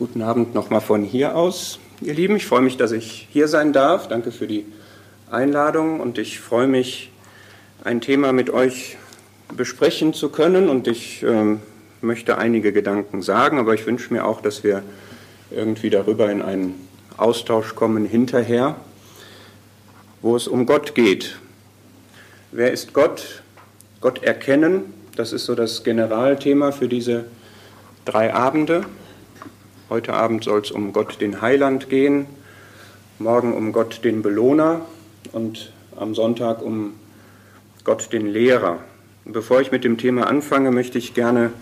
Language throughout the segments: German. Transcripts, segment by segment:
Guten Abend nochmal von hier aus, ihr Lieben. Ich freue mich, dass ich hier sein darf. Danke für die Einladung und ich freue mich, ein Thema mit euch besprechen zu können und ich äh, möchte einige Gedanken sagen, aber ich wünsche mir auch, dass wir irgendwie darüber in einen Austausch kommen hinterher, wo es um Gott geht. Wer ist Gott? Gott erkennen, das ist so das Generalthema für diese drei Abende. Heute Abend soll es um Gott den Heiland gehen, morgen um Gott den Belohner und am Sonntag um Gott den Lehrer. Bevor ich mit dem Thema anfange, möchte ich gerne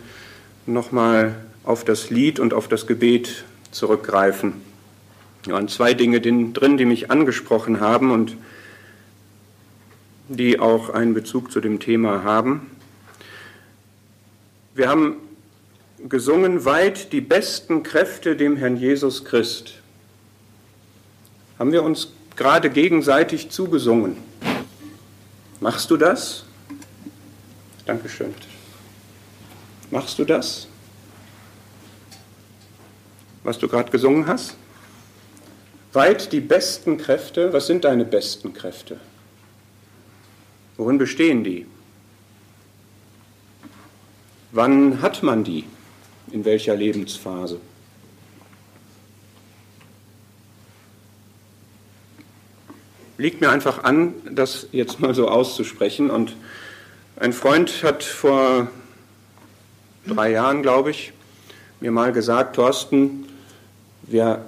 nochmal auf das Lied und auf das Gebet zurückgreifen. Da waren zwei Dinge drin, die mich angesprochen haben und die auch einen Bezug zu dem Thema haben. Wir haben gesungen, weit die besten Kräfte dem Herrn Jesus Christ. Haben wir uns gerade gegenseitig zugesungen. Machst du das? Dankeschön. Machst du das? Was du gerade gesungen hast? Weit die besten Kräfte. Was sind deine besten Kräfte? Worin bestehen die? Wann hat man die? In welcher Lebensphase. Liegt mir einfach an, das jetzt mal so auszusprechen. Und ein Freund hat vor drei Jahren, glaube ich, mir mal gesagt, Thorsten, wir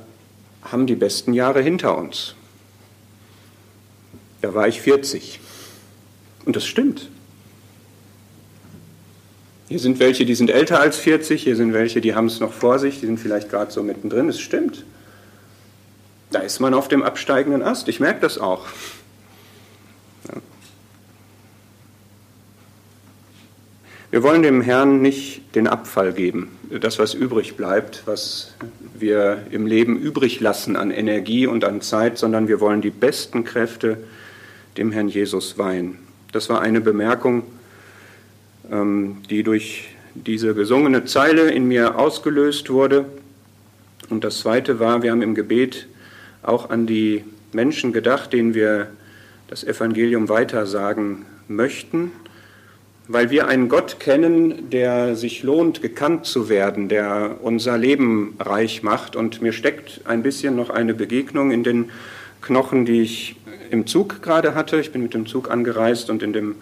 haben die besten Jahre hinter uns. Da war ich 40. Und das stimmt. Hier sind welche, die sind älter als 40, hier sind welche, die haben es noch vor sich, die sind vielleicht gerade so mittendrin. Es stimmt. Da ist man auf dem absteigenden Ast. Ich merke das auch. Wir wollen dem Herrn nicht den Abfall geben, das, was übrig bleibt, was wir im Leben übrig lassen an Energie und an Zeit, sondern wir wollen die besten Kräfte dem Herrn Jesus weihen. Das war eine Bemerkung, die durch diese gesungene Zeile in mir ausgelöst wurde. Und das Zweite war, wir haben im Gebet auch an die Menschen gedacht, denen wir das Evangelium weitersagen möchten, weil wir einen Gott kennen, der sich lohnt, gekannt zu werden, der unser Leben reich macht. Und mir steckt ein bisschen noch eine Begegnung in den Knochen, die ich im Zug gerade hatte. Ich bin mit dem Zug angereist und in dem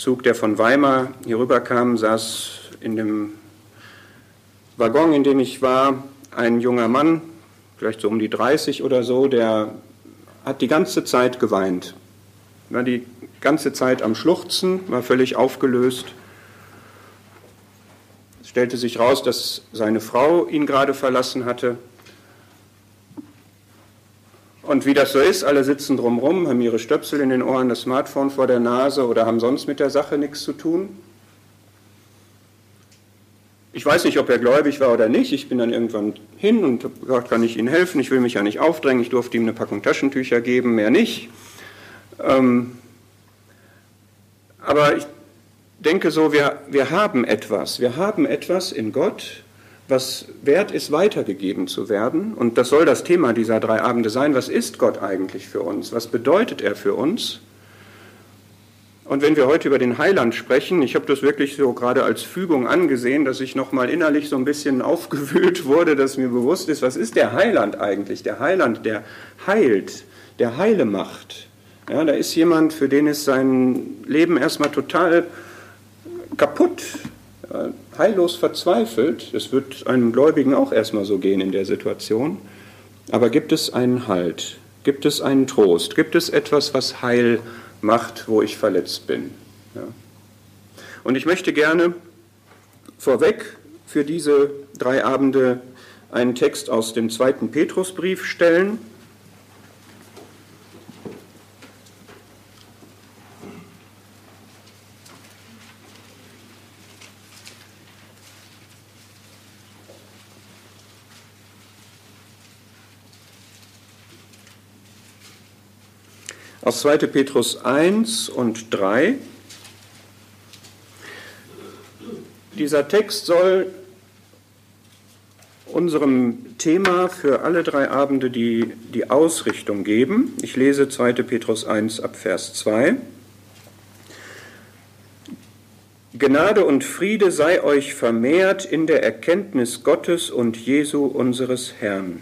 Zug, der von Weimar hier rüberkam, saß in dem Waggon, in dem ich war, ein junger Mann, vielleicht so um die 30 oder so, der hat die ganze Zeit geweint. War die ganze Zeit am Schluchzen, war völlig aufgelöst. Es stellte sich raus, dass seine Frau ihn gerade verlassen hatte. Und wie das so ist, alle sitzen drumherum, haben ihre Stöpsel in den Ohren, das Smartphone vor der Nase oder haben sonst mit der Sache nichts zu tun. Ich weiß nicht, ob er gläubig war oder nicht. Ich bin dann irgendwann hin und habe gesagt, kann ich Ihnen helfen? Ich will mich ja nicht aufdrängen. Ich durfte ihm eine Packung Taschentücher geben, mehr nicht. Ähm, aber ich denke so, wir, wir haben etwas. Wir haben etwas in Gott, was wert ist, weitergegeben zu werden. Und das soll das Thema dieser drei Abende sein. Was ist Gott eigentlich für uns? Was bedeutet er für uns? Und wenn wir heute über den Heiland sprechen, ich habe das wirklich so gerade als Fügung angesehen, dass ich nochmal innerlich so ein bisschen aufgewühlt wurde, dass mir bewusst ist, was ist der Heiland eigentlich? Der Heiland, der heilt, der Heile macht. Ja, da ist jemand, für den ist sein Leben erstmal total kaputt, heillos verzweifelt. Es wird einem Gläubigen auch erstmal so gehen in der Situation. Aber gibt es einen Halt? Gibt es einen Trost? Gibt es etwas, was Heil macht, wo ich verletzt bin? Ja. Und ich möchte gerne vorweg für diese drei Abende einen Text aus dem zweiten Petrusbrief stellen. Aus 2. Petrus 1 und 3. Dieser Text soll unserem Thema für alle drei Abende die, die Ausrichtung geben. Ich lese 2. Petrus 1 ab Vers 2. Gnade und Friede sei euch vermehrt in der Erkenntnis Gottes und Jesu unseres Herrn.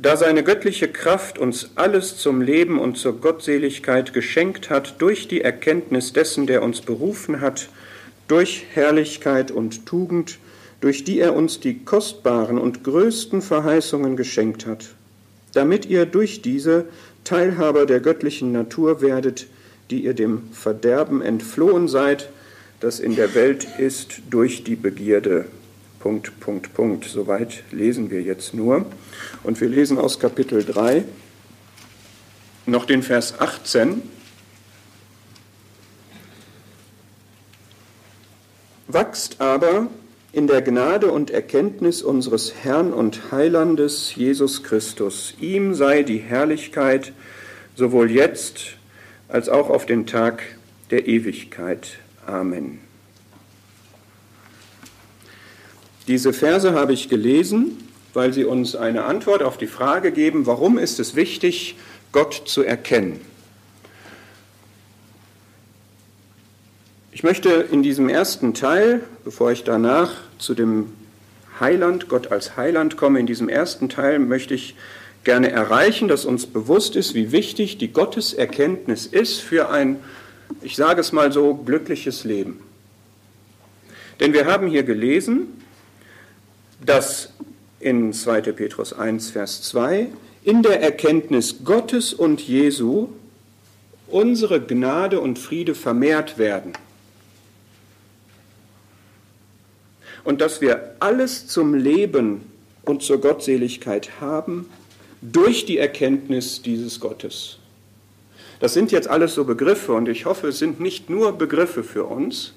Da seine göttliche Kraft uns alles zum Leben und zur Gottseligkeit geschenkt hat durch die Erkenntnis dessen, der uns berufen hat, durch Herrlichkeit und Tugend, durch die er uns die kostbaren und größten Verheißungen geschenkt hat, damit ihr durch diese Teilhaber der göttlichen Natur werdet, die ihr dem Verderben entflohen seid, das in der Welt ist durch die Begierde. Punkt, Punkt, Punkt. Soweit lesen wir jetzt nur. Und wir lesen aus Kapitel 3 noch den Vers 18. Wachst aber in der Gnade und Erkenntnis unseres Herrn und Heilandes Jesus Christus. Ihm sei die Herrlichkeit sowohl jetzt als auch auf den Tag der Ewigkeit. Amen. Diese Verse habe ich gelesen, weil sie uns eine Antwort auf die Frage geben, warum ist es wichtig, Gott zu erkennen. Ich möchte in diesem ersten Teil, bevor ich danach zu dem Heiland, Gott als Heiland komme, in diesem ersten Teil möchte ich gerne erreichen, dass uns bewusst ist, wie wichtig die Gotteserkenntnis ist für ein, ich sage es mal so, glückliches Leben. Denn wir haben hier gelesen, dass in 2. Petrus 1, Vers 2 in der Erkenntnis Gottes und Jesu unsere Gnade und Friede vermehrt werden. und dass wir alles zum Leben und zur Gottseligkeit haben durch die Erkenntnis dieses Gottes. Das sind jetzt alles so Begriffe und ich hoffe, es sind nicht nur Begriffe für uns,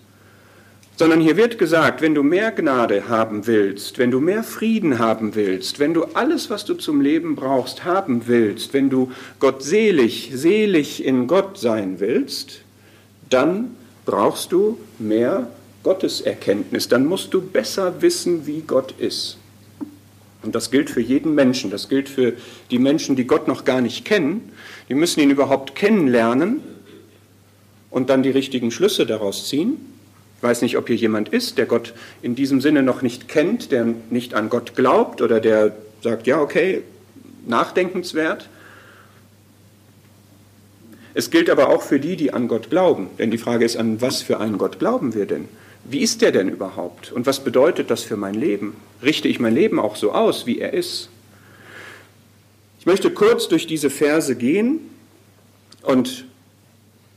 sondern hier wird gesagt, wenn du mehr Gnade haben willst, wenn du mehr Frieden haben willst, wenn du alles, was du zum Leben brauchst, haben willst, wenn du gottselig, selig in Gott sein willst, dann brauchst du mehr Gotteserkenntnis, dann musst du besser wissen, wie Gott ist. Und das gilt für jeden Menschen, das gilt für die Menschen, die Gott noch gar nicht kennen. Die müssen ihn überhaupt kennenlernen und dann die richtigen Schlüsse daraus ziehen. Ich weiß nicht, ob hier jemand ist, der Gott in diesem Sinne noch nicht kennt, der nicht an Gott glaubt oder der sagt, ja, okay, nachdenkenswert. Es gilt aber auch für die, die an Gott glauben. Denn die Frage ist, an was für einen Gott glauben wir denn? wie ist der denn überhaupt und was bedeutet das für mein Leben? Richte ich mein Leben auch so aus, wie er ist? Ich möchte kurz durch diese Verse gehen und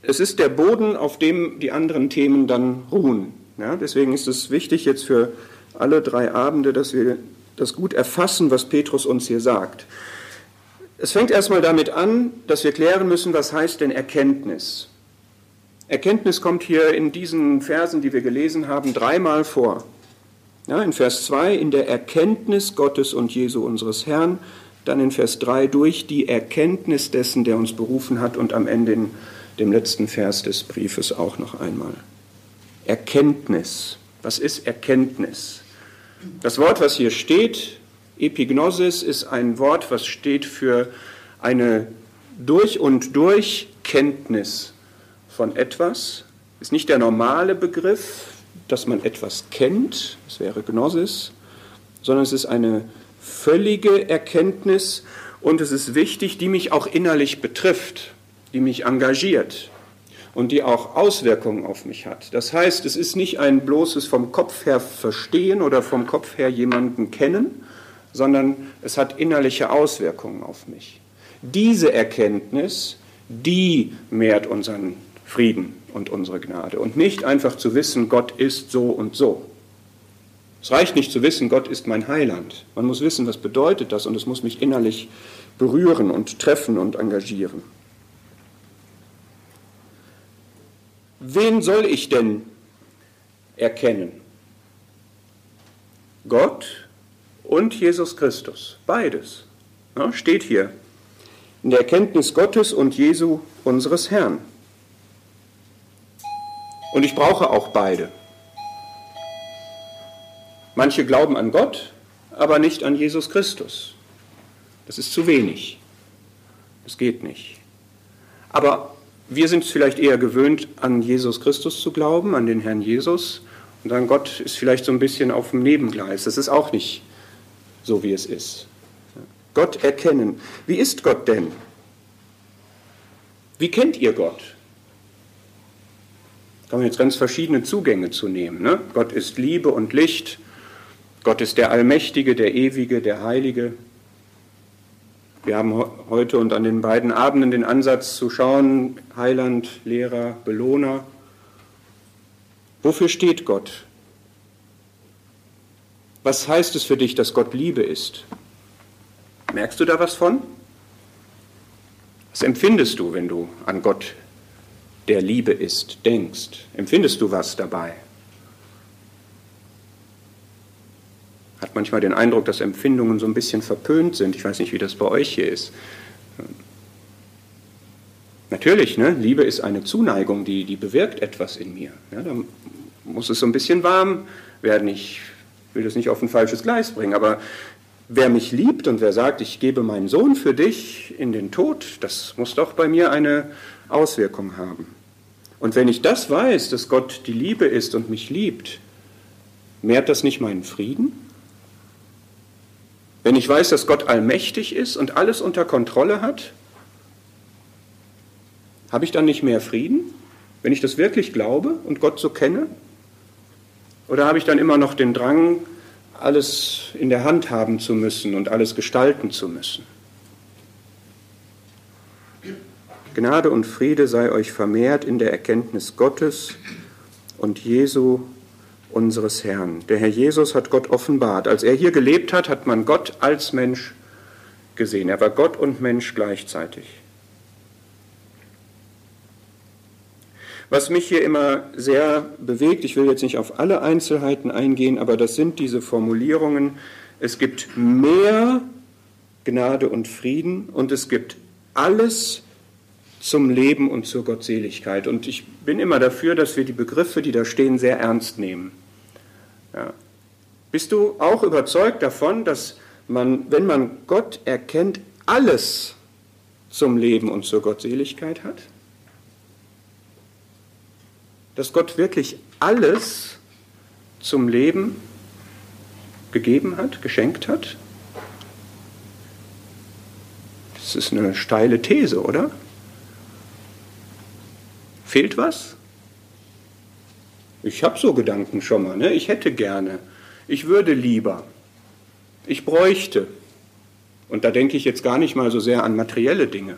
es ist der Boden, auf dem die anderen Themen dann ruhen. Ja, deswegen ist es wichtig jetzt für alle drei Abende, dass wir das gut erfassen, was Petrus uns hier sagt. Es fängt erstmal damit an, dass wir klären müssen, was heißt denn Erkenntnis? Erkenntnis kommt hier in diesen Versen, die wir gelesen haben, dreimal vor. Ja, in Vers 2 in der Erkenntnis Gottes und Jesu unseres Herrn, dann in Vers 3 durch die Erkenntnis dessen, der uns berufen hat und am Ende in dem letzten Vers des Briefes auch noch einmal. Erkenntnis. Was ist Erkenntnis? Das Wort, was hier steht, Epignosis, ist ein Wort, was steht für eine durch und durch Kenntnis von etwas, ist nicht der normale Begriff, dass man etwas kennt, das wäre Gnosis, sondern es ist eine völlige Erkenntnis und es ist wichtig, die mich auch innerlich betrifft, die mich engagiert und die auch Auswirkungen auf mich hat. Das heißt, es ist nicht ein bloßes vom Kopf her verstehen oder vom Kopf her jemanden kennen, sondern es hat innerliche Auswirkungen auf mich. Diese Erkenntnis, die mehrt unseren Frieden und unsere Gnade. Und nicht einfach zu wissen, Gott ist so und so. Es reicht nicht zu wissen, Gott ist mein Heiland. Man muss wissen, was bedeutet das und es muss mich innerlich berühren und treffen und engagieren. Wen soll ich denn erkennen? Gott und Jesus Christus. Beides. Ja, steht hier. In der Erkenntnis Gottes und Jesu unseres Herrn. Und ich brauche auch beide. Manche glauben an Gott, aber nicht an Jesus Christus. Das ist zu wenig. Das geht nicht. Aber wir sind vielleicht eher gewöhnt, an Jesus Christus zu glauben, an den Herrn Jesus. Und dann Gott ist vielleicht so ein bisschen auf dem Nebengleis. Das ist auch nicht so, wie es ist. Gott erkennen. Wie ist Gott denn? Wie kennt ihr Gott? Da kann man jetzt ganz verschiedene Zugänge zu nehmen. Ne? Gott ist Liebe und Licht. Gott ist der Allmächtige, der Ewige, der Heilige. Wir haben heute und an den beiden Abenden den Ansatz zu schauen, Heiland, Lehrer, Belohner. Wofür steht Gott? Was heißt es für dich, dass Gott Liebe ist? Merkst du da was von? Was empfindest du, wenn du an Gott, der Liebe ist, denkst? Empfindest du was dabei? Hat manchmal den Eindruck, dass Empfindungen so ein bisschen verpönt sind. Ich weiß nicht, wie das bei euch hier ist. Natürlich, ne? Liebe ist eine Zuneigung, die, die bewirkt etwas in mir. Ja, da muss es so ein bisschen warm werden. Ich will das nicht auf ein falsches Gleis bringen, aber wer mich liebt und wer sagt, ich gebe meinen Sohn für dich in den Tod, das muss doch bei mir eine Auswirkung haben. Und wenn ich das weiß, dass Gott die Liebe ist und mich liebt, mehrt das nicht meinen Frieden? Wenn ich weiß, dass Gott allmächtig ist und alles unter Kontrolle hat, habe ich dann nicht mehr Frieden, wenn ich das wirklich glaube und Gott so kenne? Oder habe ich dann immer noch den Drang, alles in der Hand haben zu müssen und alles gestalten zu müssen? Gnade und Friede sei euch vermehrt in der Erkenntnis Gottes und Jesu unseres Herrn. Der Herr Jesus hat Gott offenbart. Als er hier gelebt hat, hat man Gott als Mensch gesehen. Er war Gott und Mensch gleichzeitig. Was mich hier immer sehr bewegt, ich will jetzt nicht auf alle Einzelheiten eingehen, aber das sind diese Formulierungen, es gibt mehr Gnade und Frieden und es gibt alles zum Leben und zur Gottseligkeit. Und ich bin immer dafür, dass wir die Begriffe, die da stehen, sehr ernst nehmen. Ja. Bist du auch überzeugt davon, dass man, wenn man Gott erkennt, alles zum Leben und zur Gottseligkeit hat? Dass Gott wirklich alles zum Leben gegeben hat, geschenkt hat? Das ist eine steile These, oder? Fehlt was? Ich habe so Gedanken schon mal. Ne? Ich hätte gerne. Ich würde lieber. Ich bräuchte. Und da denke ich jetzt gar nicht mal so sehr an materielle Dinge.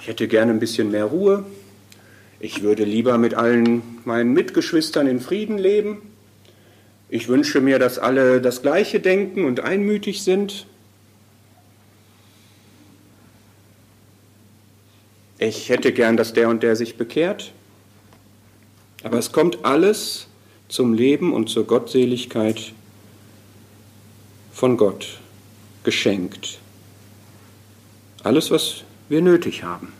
Ich hätte gerne ein bisschen mehr Ruhe. Ich würde lieber mit allen meinen Mitgeschwistern in Frieden leben. Ich wünsche mir, dass alle das Gleiche denken und einmütig sind. Ich hätte gern, dass der und der sich bekehrt. Aber es kommt alles zum Leben und zur Gottseligkeit von Gott geschenkt. Alles, was wir nötig haben.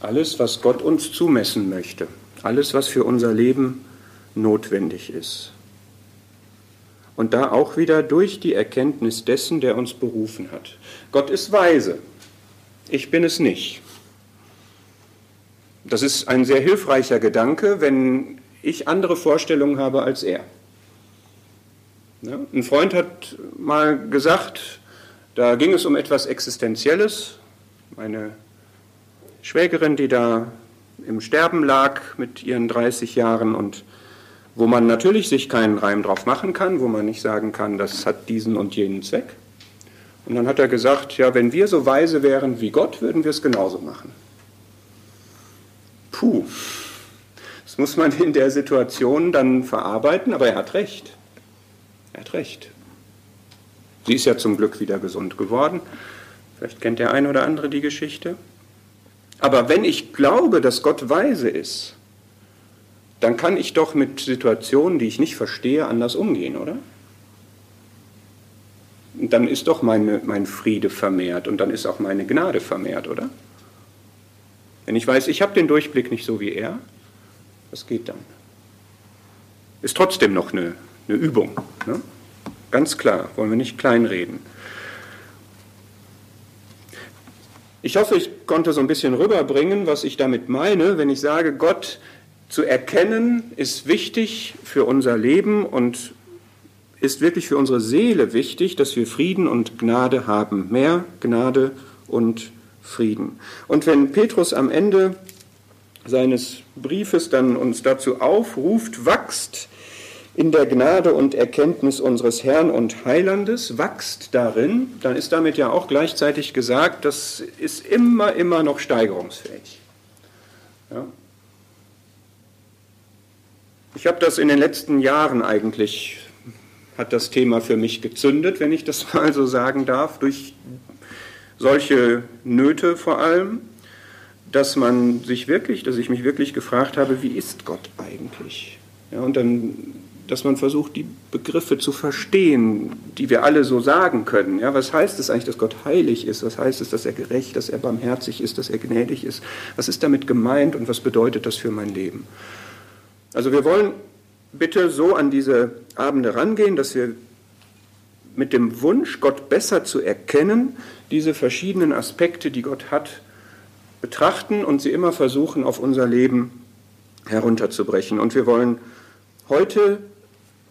Alles, was Gott uns zumessen möchte. Alles, was für unser Leben notwendig ist. Und da auch wieder durch die Erkenntnis dessen, der uns berufen hat. Gott ist weise. Ich bin es nicht. Das ist ein sehr hilfreicher Gedanke, wenn ich andere Vorstellungen habe als er. Ein Freund hat mal gesagt, da ging es um etwas Existenzielles. Meine Schwägerin, die da im Sterben lag mit ihren 30 Jahren und wo man natürlich sich keinen Reim drauf machen kann, wo man nicht sagen kann, das hat diesen und jenen Zweck. Und dann hat er gesagt, ja, wenn wir so weise wären wie Gott, würden wir es genauso machen. Puh, das muss man in der Situation dann verarbeiten, aber er hat recht. Er hat recht. Sie ist ja zum Glück wieder gesund geworden. Vielleicht kennt der eine oder andere die Geschichte. Aber wenn ich glaube, dass Gott weise ist, dann kann ich doch mit Situationen, die ich nicht verstehe, anders umgehen, oder? Dann ist doch meine, mein Friede vermehrt und dann ist auch meine Gnade vermehrt, oder? Wenn ich weiß, ich habe den Durchblick nicht so wie er, Was geht dann? Ist trotzdem noch eine, eine Übung. Ne? Ganz klar, wollen wir nicht kleinreden. Ich hoffe, ich konnte so ein bisschen rüberbringen, was ich damit meine, wenn ich sage, Gott zu erkennen ist wichtig für unser Leben und ist wirklich für unsere Seele wichtig, dass wir Frieden und Gnade haben. Mehr Gnade und Frieden. Und wenn Petrus am Ende seines Briefes dann uns dazu aufruft, wachst in der Gnade und Erkenntnis unseres Herrn und Heilandes, wachst darin, dann ist damit ja auch gleichzeitig gesagt, das ist immer, immer noch steigerungsfähig. Ja. Ich habe das in den letzten Jahren eigentlich, hat das Thema für mich gezündet, wenn ich das mal so sagen darf, durch solche Nöte vor allem, dass man sich wirklich, dass ich mich wirklich gefragt habe, wie ist Gott eigentlich? Ja, und dann, dass man versucht, die Begriffe zu verstehen, die wir alle so sagen können. Ja, was heißt es eigentlich, dass Gott heilig ist? Was heißt es, dass er gerecht, dass er barmherzig ist, dass er gnädig ist? Was ist damit gemeint und was bedeutet das für mein Leben? Also wir wollen bitte so an diese Abende rangehen, dass wir mit dem Wunsch, Gott besser zu erkennen, diese verschiedenen Aspekte, die Gott hat, betrachten und sie immer versuchen, auf unser Leben herunterzubrechen. Und wir wollen heute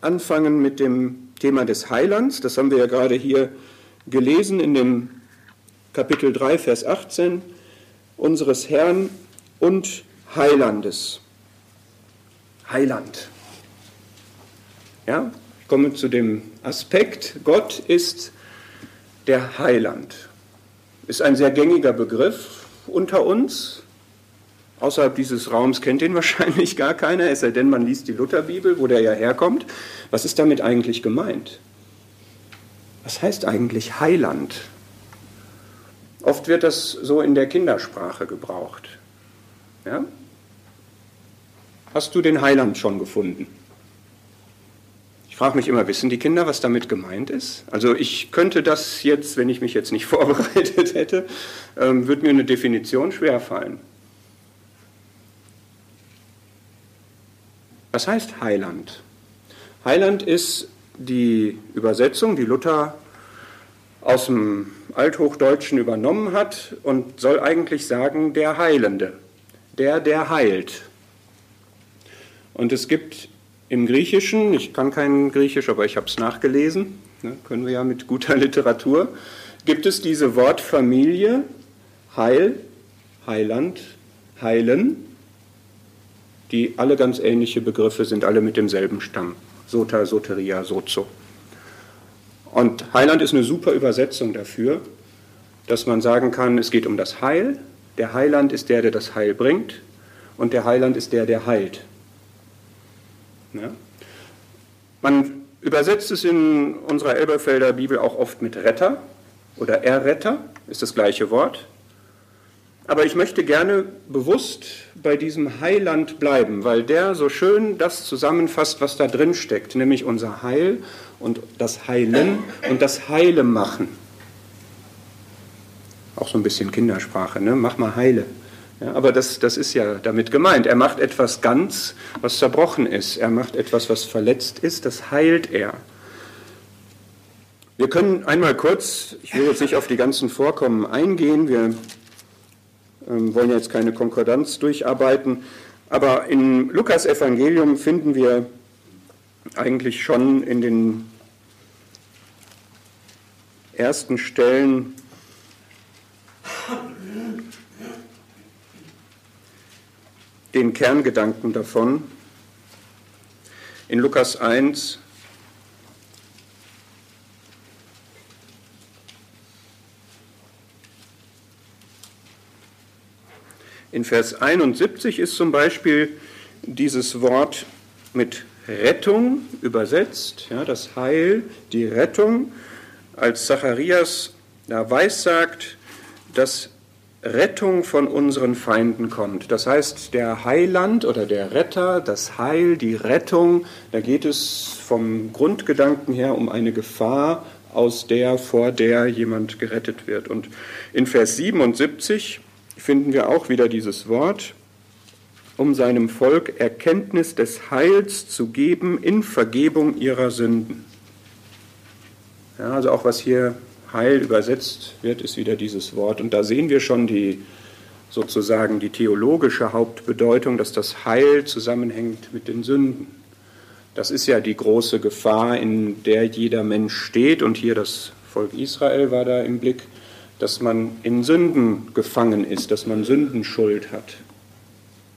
anfangen mit dem Thema des Heilands. Das haben wir ja gerade hier gelesen in dem Kapitel 3, Vers 18, unseres Herrn und Heilandes. Heiland. Ja, ich komme zu dem Aspekt, Gott ist der Heiland. Ist ein sehr gängiger Begriff unter uns. Außerhalb dieses Raums kennt ihn wahrscheinlich gar keiner, es sei denn, man liest die Lutherbibel, wo der ja herkommt. Was ist damit eigentlich gemeint? Was heißt eigentlich Heiland? Oft wird das so in der Kindersprache gebraucht. Ja? Hast du den Heiland schon gefunden? Frage mich immer, wissen die Kinder, was damit gemeint ist? Also ich könnte das jetzt, wenn ich mich jetzt nicht vorbereitet hätte, ähm, würde mir eine Definition schwerfallen. Was heißt Heiland? Heiland ist die Übersetzung, die Luther aus dem Althochdeutschen übernommen hat und soll eigentlich sagen, der Heilende, der, der heilt. Und es gibt im Griechischen, ich kann kein Griechisch, aber ich habe es nachgelesen, ne, können wir ja mit guter Literatur, gibt es diese Wortfamilie Heil, Heiland, Heilen, die alle ganz ähnliche Begriffe sind, alle mit demselben Stamm. Sota, Soteria, Sozo. Und Heiland ist eine super Übersetzung dafür, dass man sagen kann, es geht um das Heil. Der Heiland ist der, der das Heil bringt. Und der Heiland ist der, der heilt. Ja? Man übersetzt es in unserer Elberfelder Bibel auch oft mit Retter oder Erretter, ist das gleiche Wort. Aber ich möchte gerne bewusst bei diesem Heiland bleiben, weil der so schön das zusammenfasst, was da drin steckt, nämlich unser Heil und das Heilen und das Heile machen. Auch so ein bisschen Kindersprache, ne? Mach mal Heile. Ja, aber das, das ist ja damit gemeint. Er macht etwas ganz, was zerbrochen ist. Er macht etwas, was verletzt ist, das heilt er. Wir können einmal kurz, ich will jetzt nicht auf die ganzen Vorkommen eingehen, wir ähm, wollen jetzt keine Konkordanz durcharbeiten, aber im Lukas Evangelium finden wir eigentlich schon in den ersten Stellen den Kerngedanken davon. In Lukas 1 In Vers 71 ist zum Beispiel dieses Wort mit Rettung übersetzt, ja, das Heil, die Rettung, als Zacharias da weissagt, dass Rettung von unseren Feinden kommt. Das heißt, der Heiland oder der Retter, das Heil, die Rettung, da geht es vom Grundgedanken her um eine Gefahr, aus der, vor der jemand gerettet wird. Und in Vers 77 finden wir auch wieder dieses Wort. um seinem Volk Erkenntnis des Heils zu geben in Vergebung ihrer Sünden. Ja, also auch was hier Heil übersetzt wird, ist wieder dieses Wort. Und da sehen wir schon die sozusagen die theologische Hauptbedeutung, dass das Heil zusammenhängt mit den Sünden. Das ist ja die große Gefahr, in der jeder Mensch steht. Und hier das Volk Israel war da im Blick, dass man in Sünden gefangen ist, dass man Sündenschuld hat.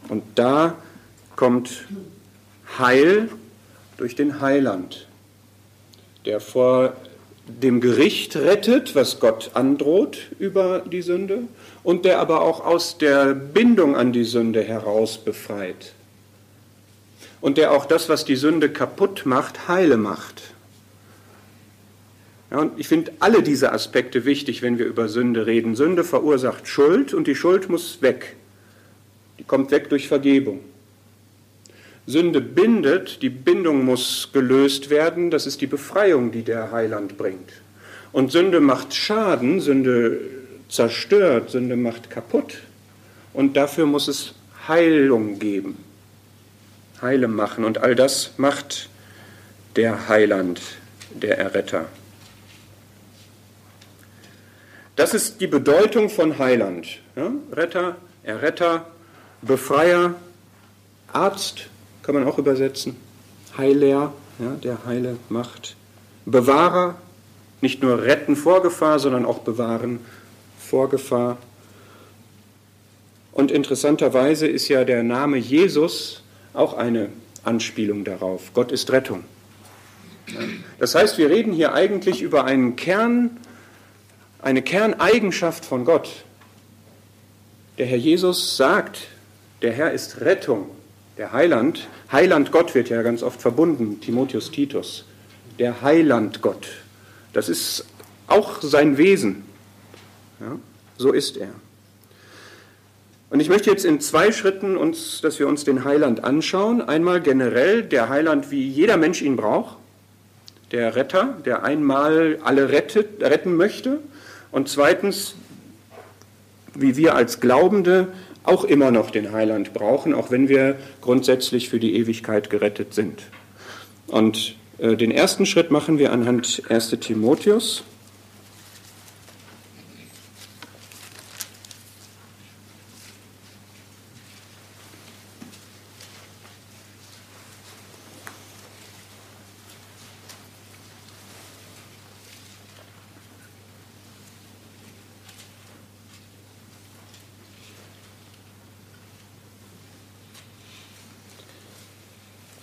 Und da kommt Heil durch den Heiland, der vor dem Gericht rettet, was Gott androht über die Sünde, und der aber auch aus der Bindung an die Sünde heraus befreit. Und der auch das, was die Sünde kaputt macht, heile macht. Ja, und ich finde alle diese Aspekte wichtig, wenn wir über Sünde reden. Sünde verursacht Schuld und die Schuld muss weg. Die kommt weg durch Vergebung. Sünde bindet, die Bindung muss gelöst werden, das ist die Befreiung, die der Heiland bringt. Und Sünde macht Schaden, Sünde zerstört, Sünde macht kaputt. Und dafür muss es Heilung geben. Heile machen. Und all das macht der Heiland, der Erretter. Das ist die Bedeutung von Heiland. Ja? Retter, Erretter, Befreier, Arzt, kann man auch übersetzen. Heiler, ja, der Heile macht. Bewahrer, nicht nur retten vor Gefahr, sondern auch bewahren vor Gefahr. Und interessanterweise ist ja der Name Jesus auch eine Anspielung darauf. Gott ist Rettung. Das heißt, wir reden hier eigentlich über einen Kern, eine Kerneigenschaft von Gott. Der Herr Jesus sagt, der Herr ist Rettung der Heiland, Heiland Gott wird ja ganz oft verbunden, Timotheus Titus, der Heiland Gott. Das ist auch sein Wesen. Ja, so ist er. Und ich möchte jetzt in zwei Schritten uns, dass wir uns den Heiland anschauen. Einmal generell der Heiland, wie jeder Mensch ihn braucht, der Retter, der einmal alle rettet, retten möchte. Und zweitens, wie wir als Glaubende auch immer noch den Heiland brauchen, auch wenn wir grundsätzlich für die Ewigkeit gerettet sind. Und äh, den ersten Schritt machen wir anhand 1 Timotheus.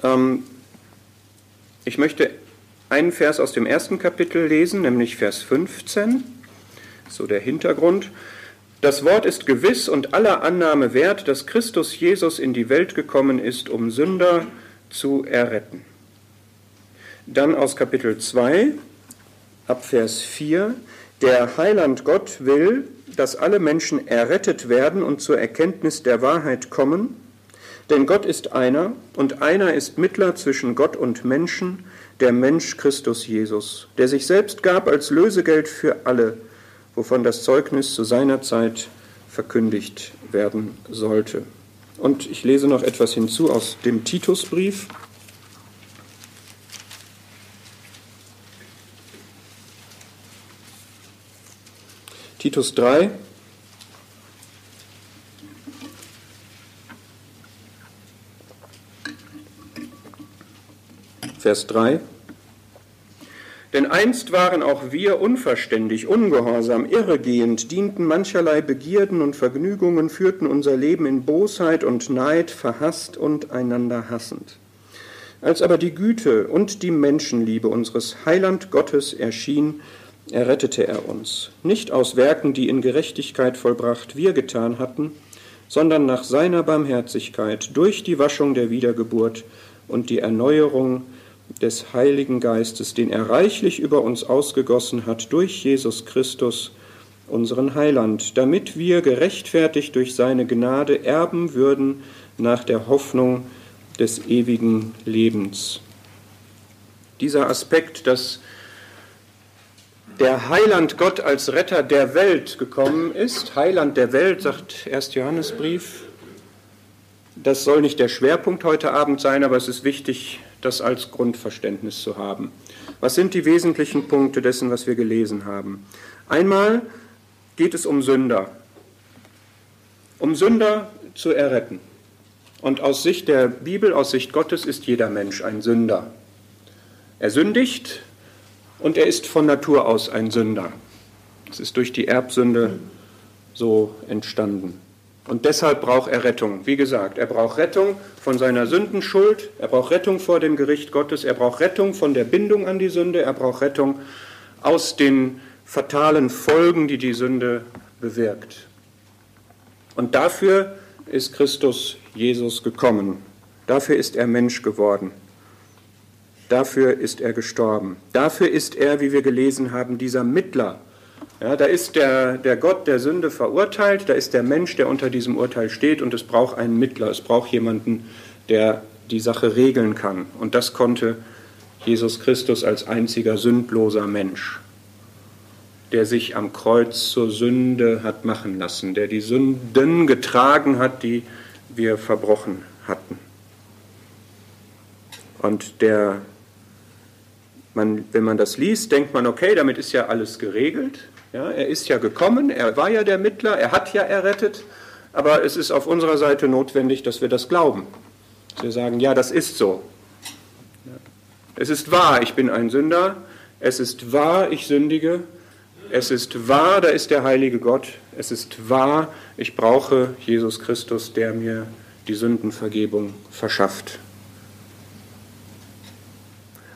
Ähm, ich möchte einen Vers aus dem ersten Kapitel lesen, nämlich Vers 15, so der Hintergrund. Das Wort ist gewiss und aller Annahme wert, dass Christus Jesus in die Welt gekommen ist, um Sünder zu erretten. Dann aus Kapitel 2, ab Vers 4. Der Heiland Gott will, dass alle Menschen errettet werden und zur Erkenntnis der Wahrheit kommen denn Gott ist einer und einer ist Mittler zwischen Gott und Menschen, der Mensch Christus Jesus, der sich selbst gab als Lösegeld für alle, wovon das Zeugnis zu seiner Zeit verkündigt werden sollte. Und ich lese noch etwas hinzu aus dem Titusbrief. Titus 3, Vers 3. Denn einst waren auch wir unverständig, ungehorsam, irregehend, dienten mancherlei Begierden und Vergnügungen, führten unser Leben in Bosheit und Neid, verhasst und einander hassend. Als aber die Güte und die Menschenliebe unseres Heiland Gottes erschien, errettete er uns, nicht aus Werken, die in Gerechtigkeit vollbracht wir getan hatten, sondern nach seiner Barmherzigkeit durch die Waschung der Wiedergeburt und die Erneuerung des Heiligen Geistes, den er reichlich über uns ausgegossen hat durch Jesus Christus, unseren Heiland, damit wir gerechtfertigt durch seine Gnade erben würden nach der Hoffnung des ewigen Lebens. Dieser Aspekt, dass der Heiland Gott als Retter der Welt gekommen ist, Heiland der Welt, sagt 1. Johannesbrief, Das soll nicht der Schwerpunkt heute Abend sein, aber es ist wichtig, das als Grundverständnis zu haben. Was sind die wesentlichen Punkte dessen, was wir gelesen haben? Einmal geht es um Sünder, um Sünder zu erretten. Und aus Sicht der Bibel, aus Sicht Gottes ist jeder Mensch ein Sünder. Er sündigt und er ist von Natur aus ein Sünder. Es ist durch die Erbsünde so entstanden. Und deshalb braucht er Rettung. Wie gesagt, er braucht Rettung von seiner Sündenschuld, er braucht Rettung vor dem Gericht Gottes, er braucht Rettung von der Bindung an die Sünde, er braucht Rettung aus den fatalen Folgen, die die Sünde bewirkt. Und dafür ist Christus Jesus gekommen. Dafür ist er Mensch geworden. Dafür ist er gestorben. Dafür ist er, wie wir gelesen haben, dieser Mittler ja, da ist der, der Gott der Sünde verurteilt, da ist der Mensch, der unter diesem Urteil steht und es braucht einen Mittler, es braucht jemanden, der die Sache regeln kann. Und das konnte Jesus Christus als einziger sündloser Mensch, der sich am Kreuz zur Sünde hat machen lassen, der die Sünden getragen hat, die wir verbrochen hatten. Und der, man, wenn man das liest, denkt man, okay, damit ist ja alles geregelt. Ja, er ist ja gekommen, er war ja der Mittler, er hat ja errettet, aber es ist auf unserer Seite notwendig, dass wir das glauben. Dass wir sagen, ja, das ist so. Es ist wahr, ich bin ein Sünder. Es ist wahr, ich sündige. Es ist wahr, da ist der heilige Gott. Es ist wahr, ich brauche Jesus Christus, der mir die Sündenvergebung verschafft.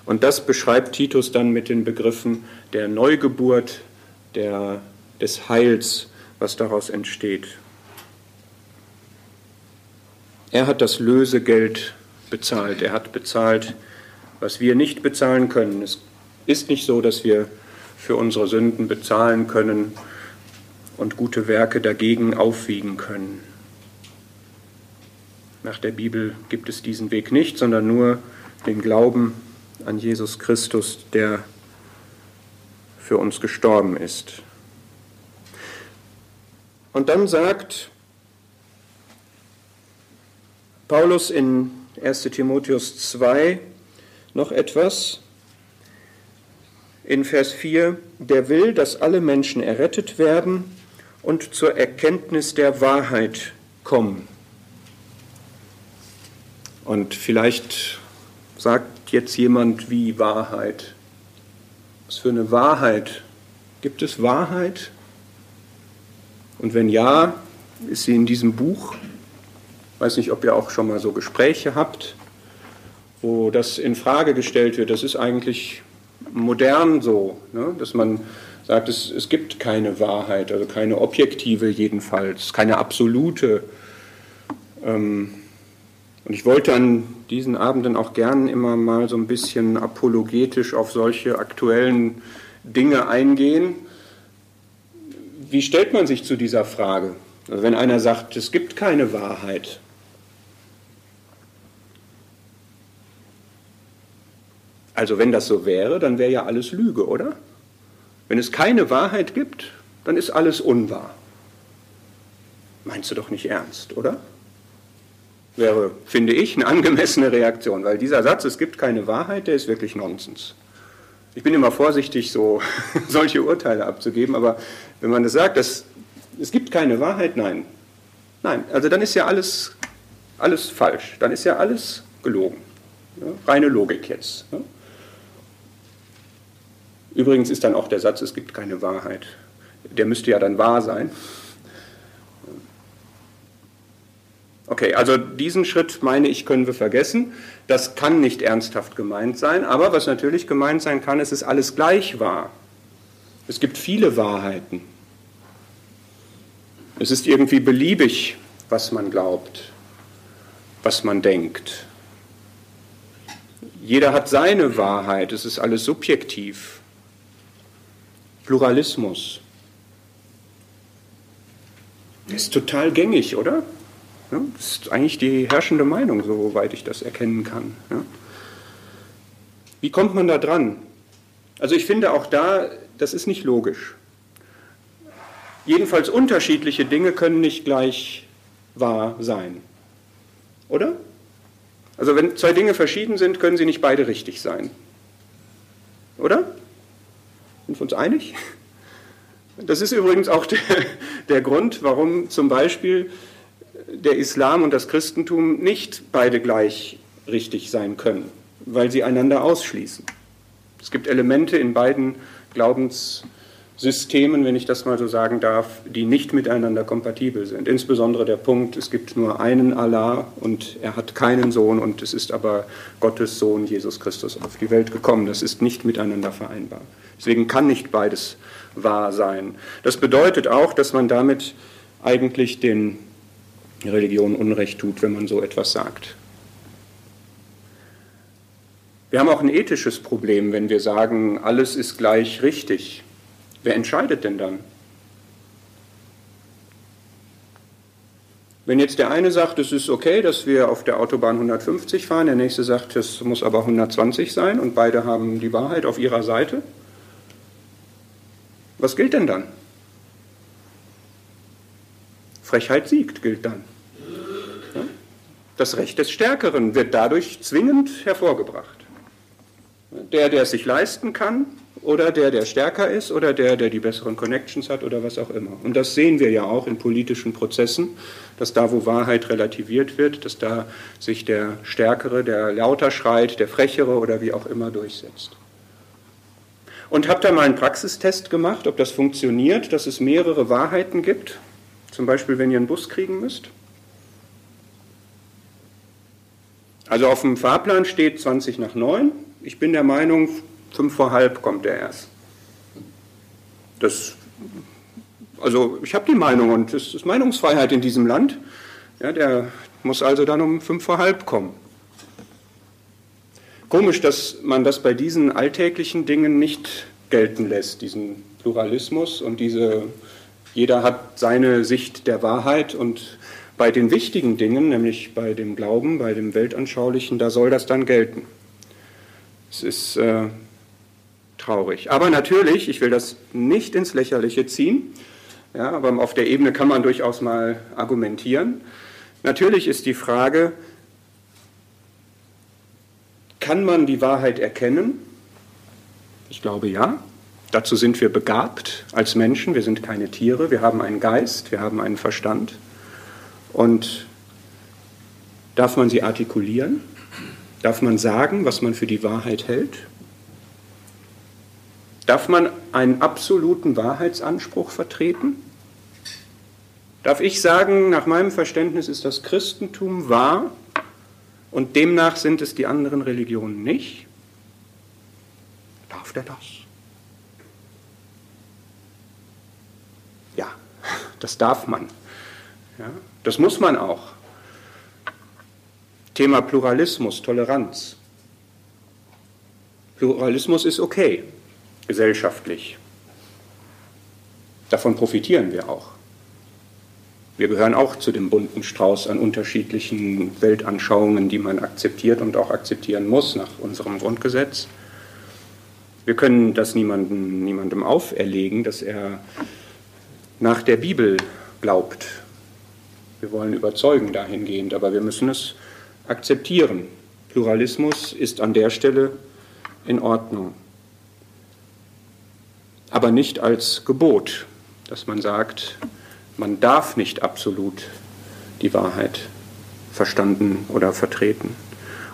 Und das beschreibt Titus dann mit den Begriffen der Neugeburt, der, des Heils, was daraus entsteht. Er hat das Lösegeld bezahlt. Er hat bezahlt, was wir nicht bezahlen können. Es ist nicht so, dass wir für unsere Sünden bezahlen können und gute Werke dagegen aufwiegen können. Nach der Bibel gibt es diesen Weg nicht, sondern nur den Glauben an Jesus Christus, der für uns gestorben ist. Und dann sagt Paulus in 1 Timotheus 2 noch etwas. In Vers 4, der will, dass alle Menschen errettet werden und zur Erkenntnis der Wahrheit kommen. Und vielleicht sagt jetzt jemand, wie Wahrheit. Was für eine Wahrheit? Gibt es Wahrheit? Und wenn ja, ist sie in diesem Buch? Ich weiß nicht, ob ihr auch schon mal so Gespräche habt, wo das in Frage gestellt wird. Das ist eigentlich modern so, ne? dass man sagt, es, es gibt keine Wahrheit, also keine objektive jedenfalls, keine absolute. Ähm, und ich wollte an diesen Abenden auch gern immer mal so ein bisschen apologetisch auf solche aktuellen Dinge eingehen. Wie stellt man sich zu dieser Frage? Also wenn einer sagt, es gibt keine Wahrheit. Also wenn das so wäre, dann wäre ja alles Lüge, oder? Wenn es keine Wahrheit gibt, dann ist alles unwahr. Meinst du doch nicht ernst, oder? Wäre, finde ich, eine angemessene Reaktion, weil dieser Satz, es gibt keine Wahrheit, der ist wirklich Nonsens. Ich bin immer vorsichtig, so solche Urteile abzugeben, aber wenn man das sagt, dass, es gibt keine Wahrheit, nein. Nein, also dann ist ja alles, alles falsch, dann ist ja alles gelogen. Ja, reine Logik jetzt. Ja. Übrigens ist dann auch der Satz, es gibt keine Wahrheit, der müsste ja dann wahr sein. Okay, also diesen Schritt, meine ich, können wir vergessen. Das kann nicht ernsthaft gemeint sein, aber was natürlich gemeint sein kann, es ist alles gleich wahr. Es gibt viele Wahrheiten. Es ist irgendwie beliebig, was man glaubt, was man denkt. Jeder hat seine Wahrheit, es ist alles subjektiv. Pluralismus. Ist total gängig, oder? Ja, das ist eigentlich die herrschende Meinung, soweit ich das erkennen kann. Ja. Wie kommt man da dran? Also ich finde auch da, das ist nicht logisch. Jedenfalls unterschiedliche Dinge können nicht gleich wahr sein. Oder? Also wenn zwei Dinge verschieden sind, können sie nicht beide richtig sein. Oder? Sind wir uns einig? Das ist übrigens auch der, der Grund, warum zum Beispiel der Islam und das Christentum nicht beide gleich richtig sein können, weil sie einander ausschließen. Es gibt Elemente in beiden Glaubenssystemen, wenn ich das mal so sagen darf, die nicht miteinander kompatibel sind. Insbesondere der Punkt, es gibt nur einen Allah und er hat keinen Sohn und es ist aber Gottes Sohn Jesus Christus auf die Welt gekommen. Das ist nicht miteinander vereinbar. Deswegen kann nicht beides wahr sein. Das bedeutet auch, dass man damit eigentlich den Religionen Unrecht tut, wenn man so etwas sagt. Wir haben auch ein ethisches Problem, wenn wir sagen, alles ist gleich richtig. Wer entscheidet denn dann? Wenn jetzt der eine sagt, es ist okay, dass wir auf der Autobahn 150 fahren, der nächste sagt, es muss aber 120 sein und beide haben die Wahrheit auf ihrer Seite, was gilt denn dann? Frechheit siegt, gilt dann. Das Recht des Stärkeren wird dadurch zwingend hervorgebracht. Der, der es sich leisten kann, oder der, der stärker ist, oder der, der die besseren Connections hat, oder was auch immer. Und das sehen wir ja auch in politischen Prozessen, dass da, wo Wahrheit relativiert wird, dass da sich der Stärkere, der lauter schreit, der Frechere oder wie auch immer durchsetzt. Und habt ihr mal einen Praxistest gemacht, ob das funktioniert, dass es mehrere Wahrheiten gibt? Zum Beispiel, wenn ihr einen Bus kriegen müsst? Also auf dem Fahrplan steht 20 nach 9. Ich bin der Meinung, 5 vor halb kommt er erst. Das, also ich habe die Meinung und es ist Meinungsfreiheit in diesem Land. Ja, der muss also dann um 5 vor halb kommen. Komisch, dass man das bei diesen alltäglichen Dingen nicht gelten lässt, diesen Pluralismus und diese, jeder hat seine Sicht der Wahrheit und bei den wichtigen Dingen, nämlich bei dem Glauben, bei dem Weltanschaulichen, da soll das dann gelten. Es ist äh, traurig. Aber natürlich, ich will das nicht ins Lächerliche ziehen, ja, aber auf der Ebene kann man durchaus mal argumentieren. Natürlich ist die Frage, kann man die Wahrheit erkennen? Ich glaube ja. Dazu sind wir begabt als Menschen. Wir sind keine Tiere. Wir haben einen Geist, wir haben einen Verstand. Und darf man sie artikulieren? Darf man sagen, was man für die Wahrheit hält? Darf man einen absoluten Wahrheitsanspruch vertreten? Darf ich sagen, nach meinem Verständnis ist das Christentum wahr und demnach sind es die anderen Religionen nicht? Darf der das? Ja, das darf man. Ja, das muss man auch. Thema Pluralismus, Toleranz. Pluralismus ist okay, gesellschaftlich. Davon profitieren wir auch. Wir gehören auch zu dem bunten Strauß an unterschiedlichen Weltanschauungen, die man akzeptiert und auch akzeptieren muss nach unserem Grundgesetz. Wir können das niemandem, niemandem auferlegen, dass er nach der Bibel glaubt. Wir wollen überzeugen dahingehend, aber wir müssen es akzeptieren. Pluralismus ist an der Stelle in Ordnung. Aber nicht als Gebot, dass man sagt, man darf nicht absolut die Wahrheit verstanden oder vertreten.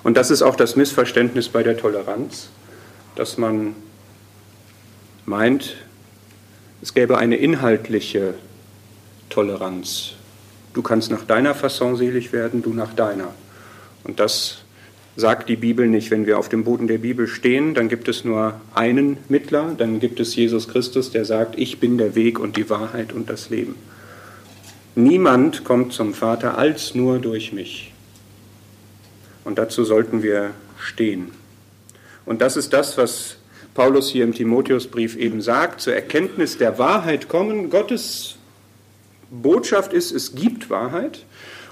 Und das ist auch das Missverständnis bei der Toleranz, dass man meint, es gäbe eine inhaltliche Toleranz. Du kannst nach deiner Fasson selig werden, du nach deiner. Und das sagt die Bibel nicht. Wenn wir auf dem Boden der Bibel stehen, dann gibt es nur einen Mittler, dann gibt es Jesus Christus, der sagt, ich bin der Weg und die Wahrheit und das Leben. Niemand kommt zum Vater als nur durch mich. Und dazu sollten wir stehen. Und das ist das, was Paulus hier im Timotheusbrief eben sagt, zur Erkenntnis der Wahrheit kommen. Gottes Botschaft ist, es gibt Wahrheit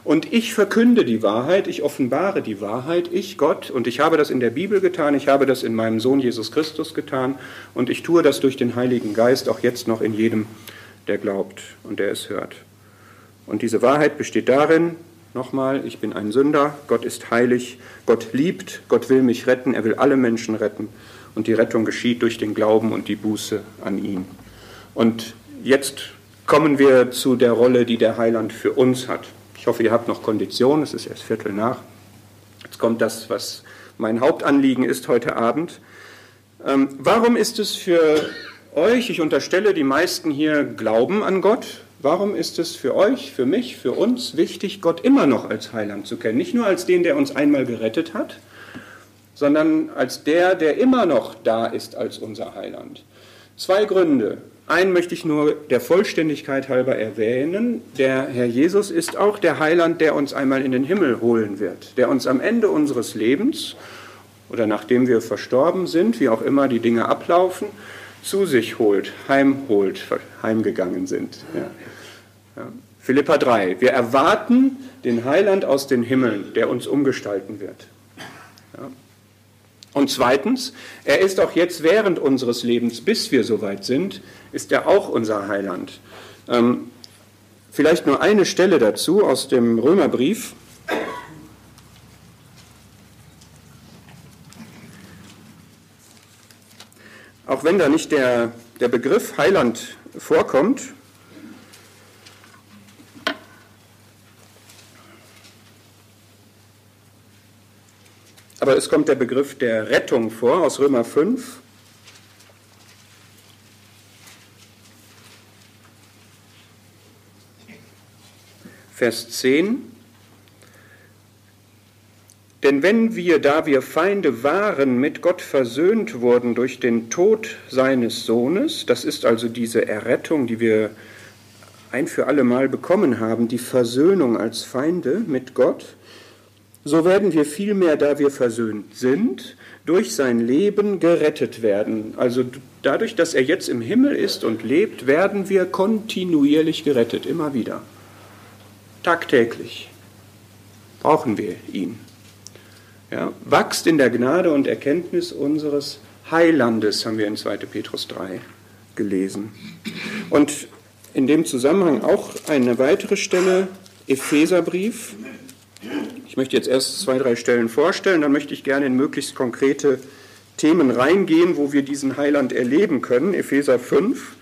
und ich verkünde die Wahrheit, ich offenbare die Wahrheit, ich Gott, und ich habe das in der Bibel getan, ich habe das in meinem Sohn Jesus Christus getan, und ich tue das durch den Heiligen Geist auch jetzt noch in jedem, der glaubt und der es hört. Und diese Wahrheit besteht darin, Nochmal, ich bin ein Sünder, Gott ist heilig, Gott liebt, Gott will mich retten, er will alle Menschen retten und die Rettung geschieht durch den Glauben und die Buße an ihn. Und jetzt kommen wir zu der Rolle, die der Heiland für uns hat. Ich hoffe, ihr habt noch Kondition, es ist erst Viertel nach. Jetzt kommt das, was mein Hauptanliegen ist heute Abend. Ähm, warum ist es für euch, ich unterstelle, die meisten hier glauben an Gott, warum ist es für euch, für mich, für uns wichtig, Gott immer noch als Heiland zu kennen? Nicht nur als den, der uns einmal gerettet hat, sondern als der, der immer noch da ist als unser Heiland. Zwei Gründe. Einen möchte ich nur der Vollständigkeit halber erwähnen. Der Herr Jesus ist auch der Heiland, der uns einmal in den Himmel holen wird, der uns am Ende unseres Lebens oder nachdem wir verstorben sind, wie auch immer die Dinge ablaufen, zu sich holt, heimholt, heimgegangen sind. Ja. Ja. Philippa 3. Wir erwarten den Heiland aus den Himmeln, der uns umgestalten wird. Ja. Und zweitens, er ist auch jetzt während unseres Lebens, bis wir soweit sind, ist er auch unser Heiland. Ähm, vielleicht nur eine Stelle dazu aus dem Römerbrief. Auch wenn da nicht der, der Begriff Heiland vorkommt, aber es kommt der Begriff der Rettung vor aus Römer 5. Vers 10. Denn wenn wir, da wir Feinde waren, mit Gott versöhnt wurden durch den Tod seines Sohnes, das ist also diese Errettung, die wir ein für alle Mal bekommen haben, die Versöhnung als Feinde mit Gott, so werden wir vielmehr, da wir versöhnt sind, durch sein Leben gerettet werden. Also dadurch, dass er jetzt im Himmel ist und lebt, werden wir kontinuierlich gerettet, immer wieder. Tagtäglich brauchen wir ihn. Ja, wachst in der Gnade und Erkenntnis unseres Heilandes, haben wir in 2. Petrus 3 gelesen. Und in dem Zusammenhang auch eine weitere Stelle, Epheserbrief. Ich möchte jetzt erst zwei, drei Stellen vorstellen, dann möchte ich gerne in möglichst konkrete Themen reingehen, wo wir diesen Heiland erleben können. Epheser 5.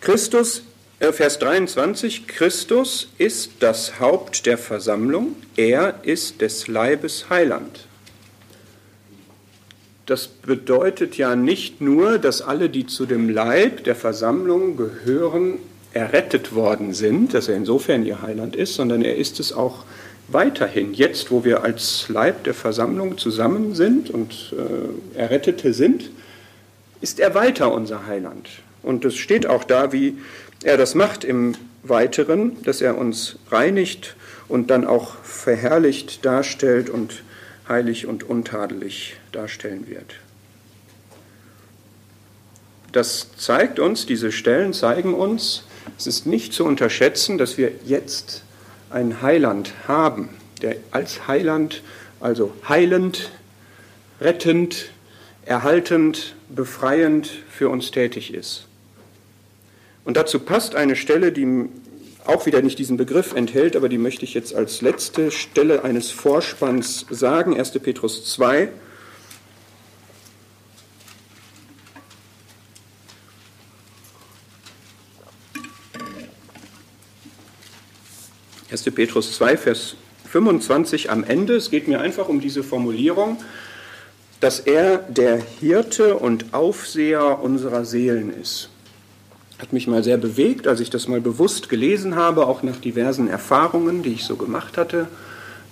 Christus, äh, Vers 23, Christus ist das Haupt der Versammlung, er ist des Leibes Heiland. Das bedeutet ja nicht nur, dass alle, die zu dem Leib der Versammlung gehören, errettet worden sind, dass er insofern ihr Heiland ist, sondern er ist es auch weiterhin. Jetzt, wo wir als Leib der Versammlung zusammen sind und äh, Errettete sind, ist er weiter unser Heiland. Und es steht auch da, wie er das macht im Weiteren, dass er uns reinigt und dann auch verherrlicht darstellt und heilig und untadelig darstellen wird. Das zeigt uns, diese Stellen zeigen uns, es ist nicht zu unterschätzen, dass wir jetzt einen Heiland haben, der als Heiland, also heilend, rettend, erhaltend, befreiend für uns tätig ist. Und dazu passt eine Stelle, die auch wieder nicht diesen Begriff enthält, aber die möchte ich jetzt als letzte Stelle eines Vorspanns sagen, 1. Petrus 2. Erste Petrus 2, Vers 25 am Ende. Es geht mir einfach um diese Formulierung, dass er der Hirte und Aufseher unserer Seelen ist hat mich mal sehr bewegt, als ich das mal bewusst gelesen habe, auch nach diversen Erfahrungen, die ich so gemacht hatte,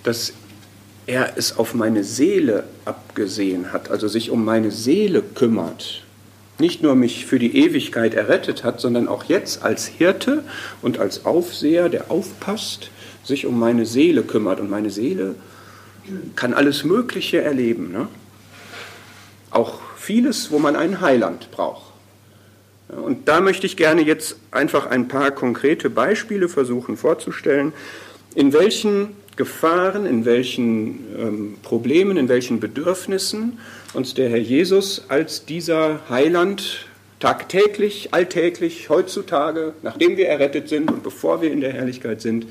dass er es auf meine Seele abgesehen hat, also sich um meine Seele kümmert. Nicht nur mich für die Ewigkeit errettet hat, sondern auch jetzt als Hirte und als Aufseher, der aufpasst, sich um meine Seele kümmert. Und meine Seele kann alles Mögliche erleben. Ne? Auch vieles, wo man einen Heiland braucht. Und da möchte ich gerne jetzt einfach ein paar konkrete Beispiele versuchen vorzustellen, in welchen Gefahren, in welchen ähm, Problemen, in welchen Bedürfnissen uns der Herr Jesus als dieser Heiland tagtäglich, alltäglich, heutzutage, nachdem wir errettet sind und bevor wir in der Herrlichkeit sind,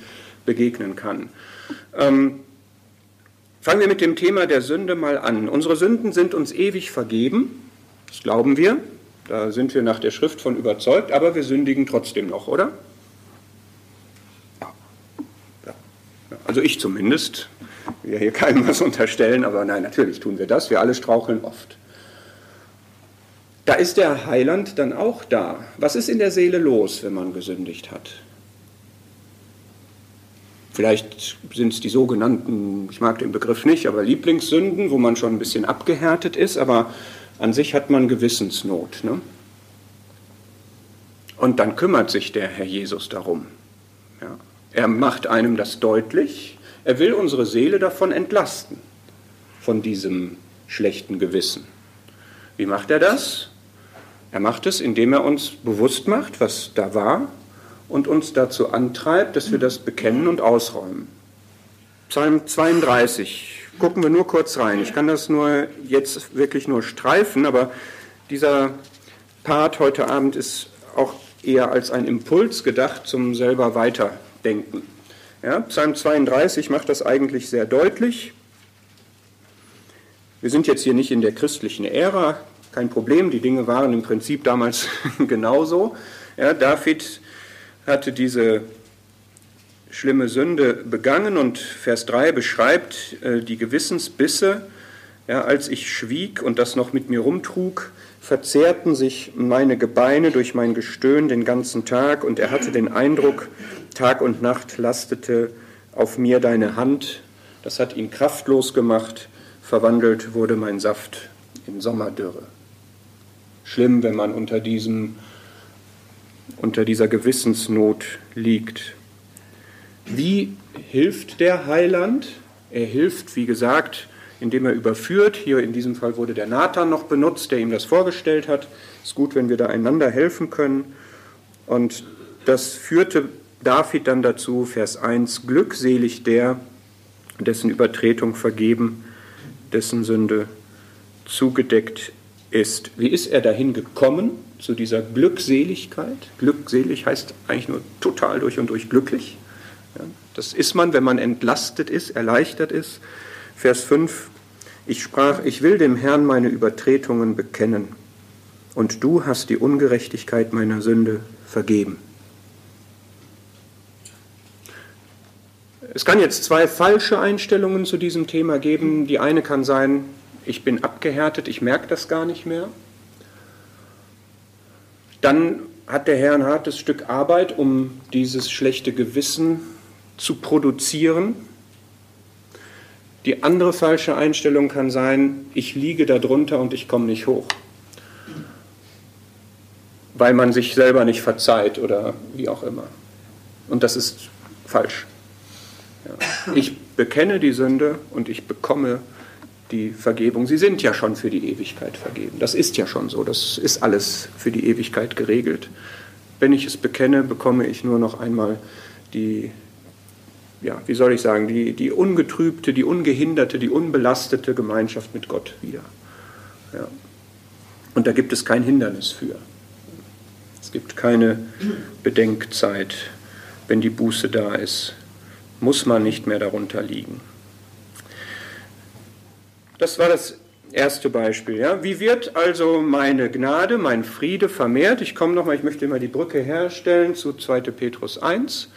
begegnen kann. Ähm, fangen wir mit dem Thema der Sünde mal an. Unsere Sünden sind uns ewig vergeben, das glauben wir, da sind wir nach der Schrift von überzeugt, aber wir sündigen trotzdem noch, oder? Ja. Also ich zumindest. Ich will hier keinem was unterstellen, aber nein, natürlich tun wir das. Wir alle straucheln oft. Da ist der Heiland dann auch da. Was ist in der Seele los, wenn man gesündigt hat? Vielleicht sind es die sogenannten, ich mag den Begriff nicht, aber Lieblingssünden, wo man schon ein bisschen abgehärtet ist, aber an sich hat man Gewissensnot. Ne? Und dann kümmert sich der Herr Jesus darum. Ja? Er macht einem das deutlich. Er will unsere Seele davon entlasten, von diesem schlechten Gewissen. Wie macht er das? Er macht es, indem er uns bewusst macht, was da war und uns dazu antreibt, dass wir das bekennen und ausräumen. Psalm 32, gucken wir nur kurz rein. Ich kann das nur jetzt wirklich nur streifen, aber dieser Part heute Abend ist auch eher als ein Impuls gedacht zum selber weiterdenken. Ja, Psalm 32 macht das eigentlich sehr deutlich. Wir sind jetzt hier nicht in der christlichen Ära, kein Problem, die Dinge waren im Prinzip damals genauso. Ja, David hatte diese schlimme Sünde begangen und Vers 3 beschreibt äh, die Gewissensbisse. Ja, als ich schwieg und das noch mit mir rumtrug, verzehrten sich meine Gebeine durch mein Gestöhn den ganzen Tag und er hatte den Eindruck, Tag und Nacht lastete auf mir deine Hand. Das hat ihn kraftlos gemacht, verwandelt wurde mein Saft in Sommerdürre schlimm, wenn man unter, diesem, unter dieser Gewissensnot liegt. Wie hilft der Heiland? Er hilft, wie gesagt, indem er überführt. Hier in diesem Fall wurde der Nathan noch benutzt, der ihm das vorgestellt hat. Es ist gut, wenn wir da einander helfen können. Und das führte David dann dazu, Vers 1, glückselig der, dessen Übertretung vergeben, dessen Sünde zugedeckt ist, wie ist er dahin gekommen, zu dieser Glückseligkeit? Glückselig heißt eigentlich nur total durch und durch glücklich. Das ist man, wenn man entlastet ist, erleichtert ist. Vers 5, ich sprach, ich will dem Herrn meine Übertretungen bekennen, und du hast die Ungerechtigkeit meiner Sünde vergeben. Es kann jetzt zwei falsche Einstellungen zu diesem Thema geben. Die eine kann sein, ich bin abgehärtet, ich merke das gar nicht mehr. Dann hat der Herr ein hartes Stück Arbeit, um dieses schlechte Gewissen zu produzieren. Die andere falsche Einstellung kann sein, ich liege darunter und ich komme nicht hoch, weil man sich selber nicht verzeiht oder wie auch immer. Und das ist falsch. Ja. Ich bekenne die Sünde und ich bekomme die Vergebung. Sie sind ja schon für die Ewigkeit vergeben. Das ist ja schon so. Das ist alles für die Ewigkeit geregelt. Wenn ich es bekenne, bekomme ich nur noch einmal die, ja, wie soll ich sagen, die, die ungetrübte, die ungehinderte, die unbelastete Gemeinschaft mit Gott wieder. Ja. Und da gibt es kein Hindernis für. Es gibt keine Bedenkzeit. Wenn die Buße da ist, muss man nicht mehr darunter liegen. Das war das erste Beispiel. Ja. Wie wird also meine Gnade, mein Friede vermehrt? Ich komme nochmal, ich möchte immer die Brücke herstellen zu 2. Petrus 1.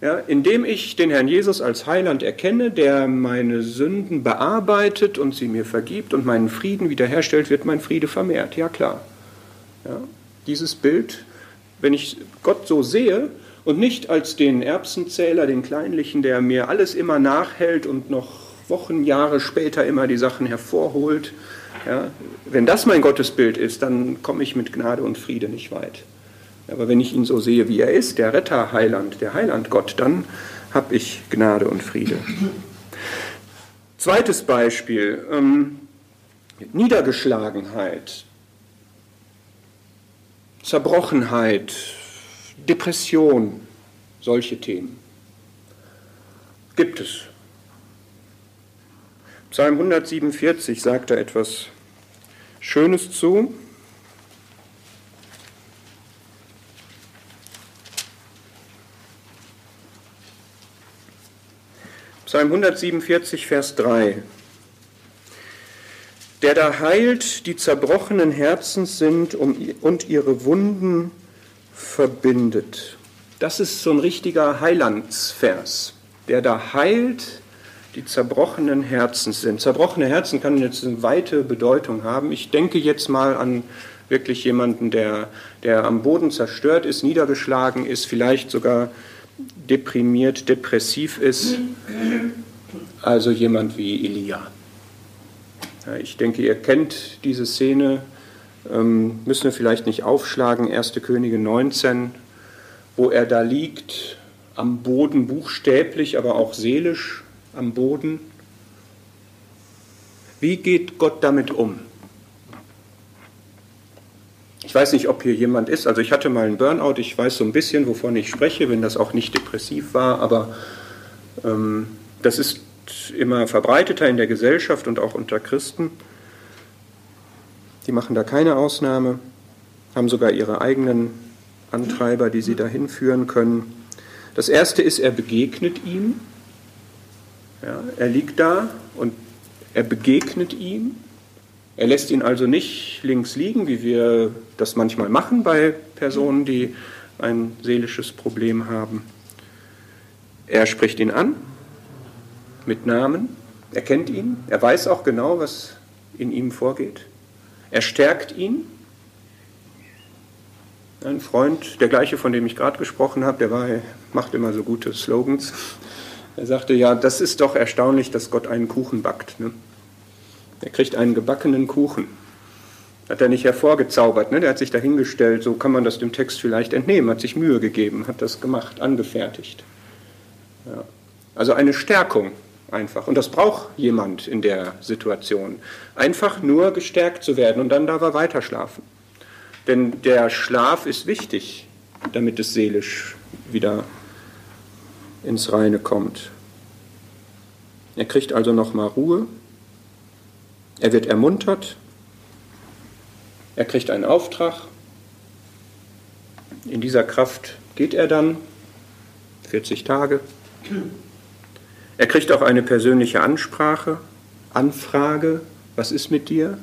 Ja, indem ich den Herrn Jesus als Heiland erkenne, der meine Sünden bearbeitet und sie mir vergibt und meinen Frieden wiederherstellt, wird mein Friede vermehrt. Ja klar. Ja, dieses Bild, wenn ich Gott so sehe und nicht als den Erbsenzähler, den Kleinlichen, der mir alles immer nachhält und noch Wochen, Jahre später immer die Sachen hervorholt. Ja, wenn das mein Gottesbild ist, dann komme ich mit Gnade und Friede nicht weit. Aber wenn ich ihn so sehe, wie er ist, der Retter, Heiland, der Heiland Gott, dann habe ich Gnade und Friede. Zweites Beispiel, ähm, Niedergeschlagenheit, Zerbrochenheit, Depression, solche Themen. Gibt es. Psalm 147 sagt da etwas Schönes zu. Psalm 147, Vers 3. Der da heilt, die zerbrochenen Herzens sind und ihre Wunden verbindet. Das ist so ein richtiger Heilandsvers. Der da heilt, die zerbrochenen Herzen sind. Zerbrochene Herzen kann jetzt eine weite Bedeutung haben. Ich denke jetzt mal an wirklich jemanden, der, der am Boden zerstört ist, niedergeschlagen ist, vielleicht sogar deprimiert, depressiv ist. Also jemand wie Elia. Ja, ich denke, ihr kennt diese Szene, ähm, müssen wir vielleicht nicht aufschlagen, 1. Könige 19, wo er da liegt, am Boden buchstäblich, aber auch seelisch am Boden. Wie geht Gott damit um? Ich weiß nicht, ob hier jemand ist. Also ich hatte mal einen Burnout. Ich weiß so ein bisschen, wovon ich spreche, wenn das auch nicht depressiv war. Aber ähm, das ist immer verbreiteter in der Gesellschaft und auch unter Christen. Die machen da keine Ausnahme, haben sogar ihre eigenen Antreiber, die sie dahin führen können. Das erste ist, er begegnet ihm. Ja, er liegt da und er begegnet ihm. Er lässt ihn also nicht links liegen, wie wir das manchmal machen bei Personen, die ein seelisches Problem haben. Er spricht ihn an mit Namen, er kennt ihn, er weiß auch genau, was in ihm vorgeht. Er stärkt ihn. Ein Freund, der gleiche, von dem ich gerade gesprochen habe, der war, macht immer so gute Slogans. Er sagte, ja, das ist doch erstaunlich, dass Gott einen Kuchen backt. Ne? Er kriegt einen gebackenen Kuchen. Hat er nicht hervorgezaubert, ne? der hat sich dahingestellt, so kann man das dem Text vielleicht entnehmen, hat sich Mühe gegeben, hat das gemacht, angefertigt. Ja. Also eine Stärkung einfach. Und das braucht jemand in der Situation. Einfach nur gestärkt zu werden und dann darf er weiter schlafen. Denn der Schlaf ist wichtig, damit es seelisch wieder ins Reine kommt. Er kriegt also nochmal Ruhe, er wird ermuntert, er kriegt einen Auftrag. In dieser Kraft geht er dann 40 Tage. Er kriegt auch eine persönliche Ansprache, Anfrage, was ist mit dir?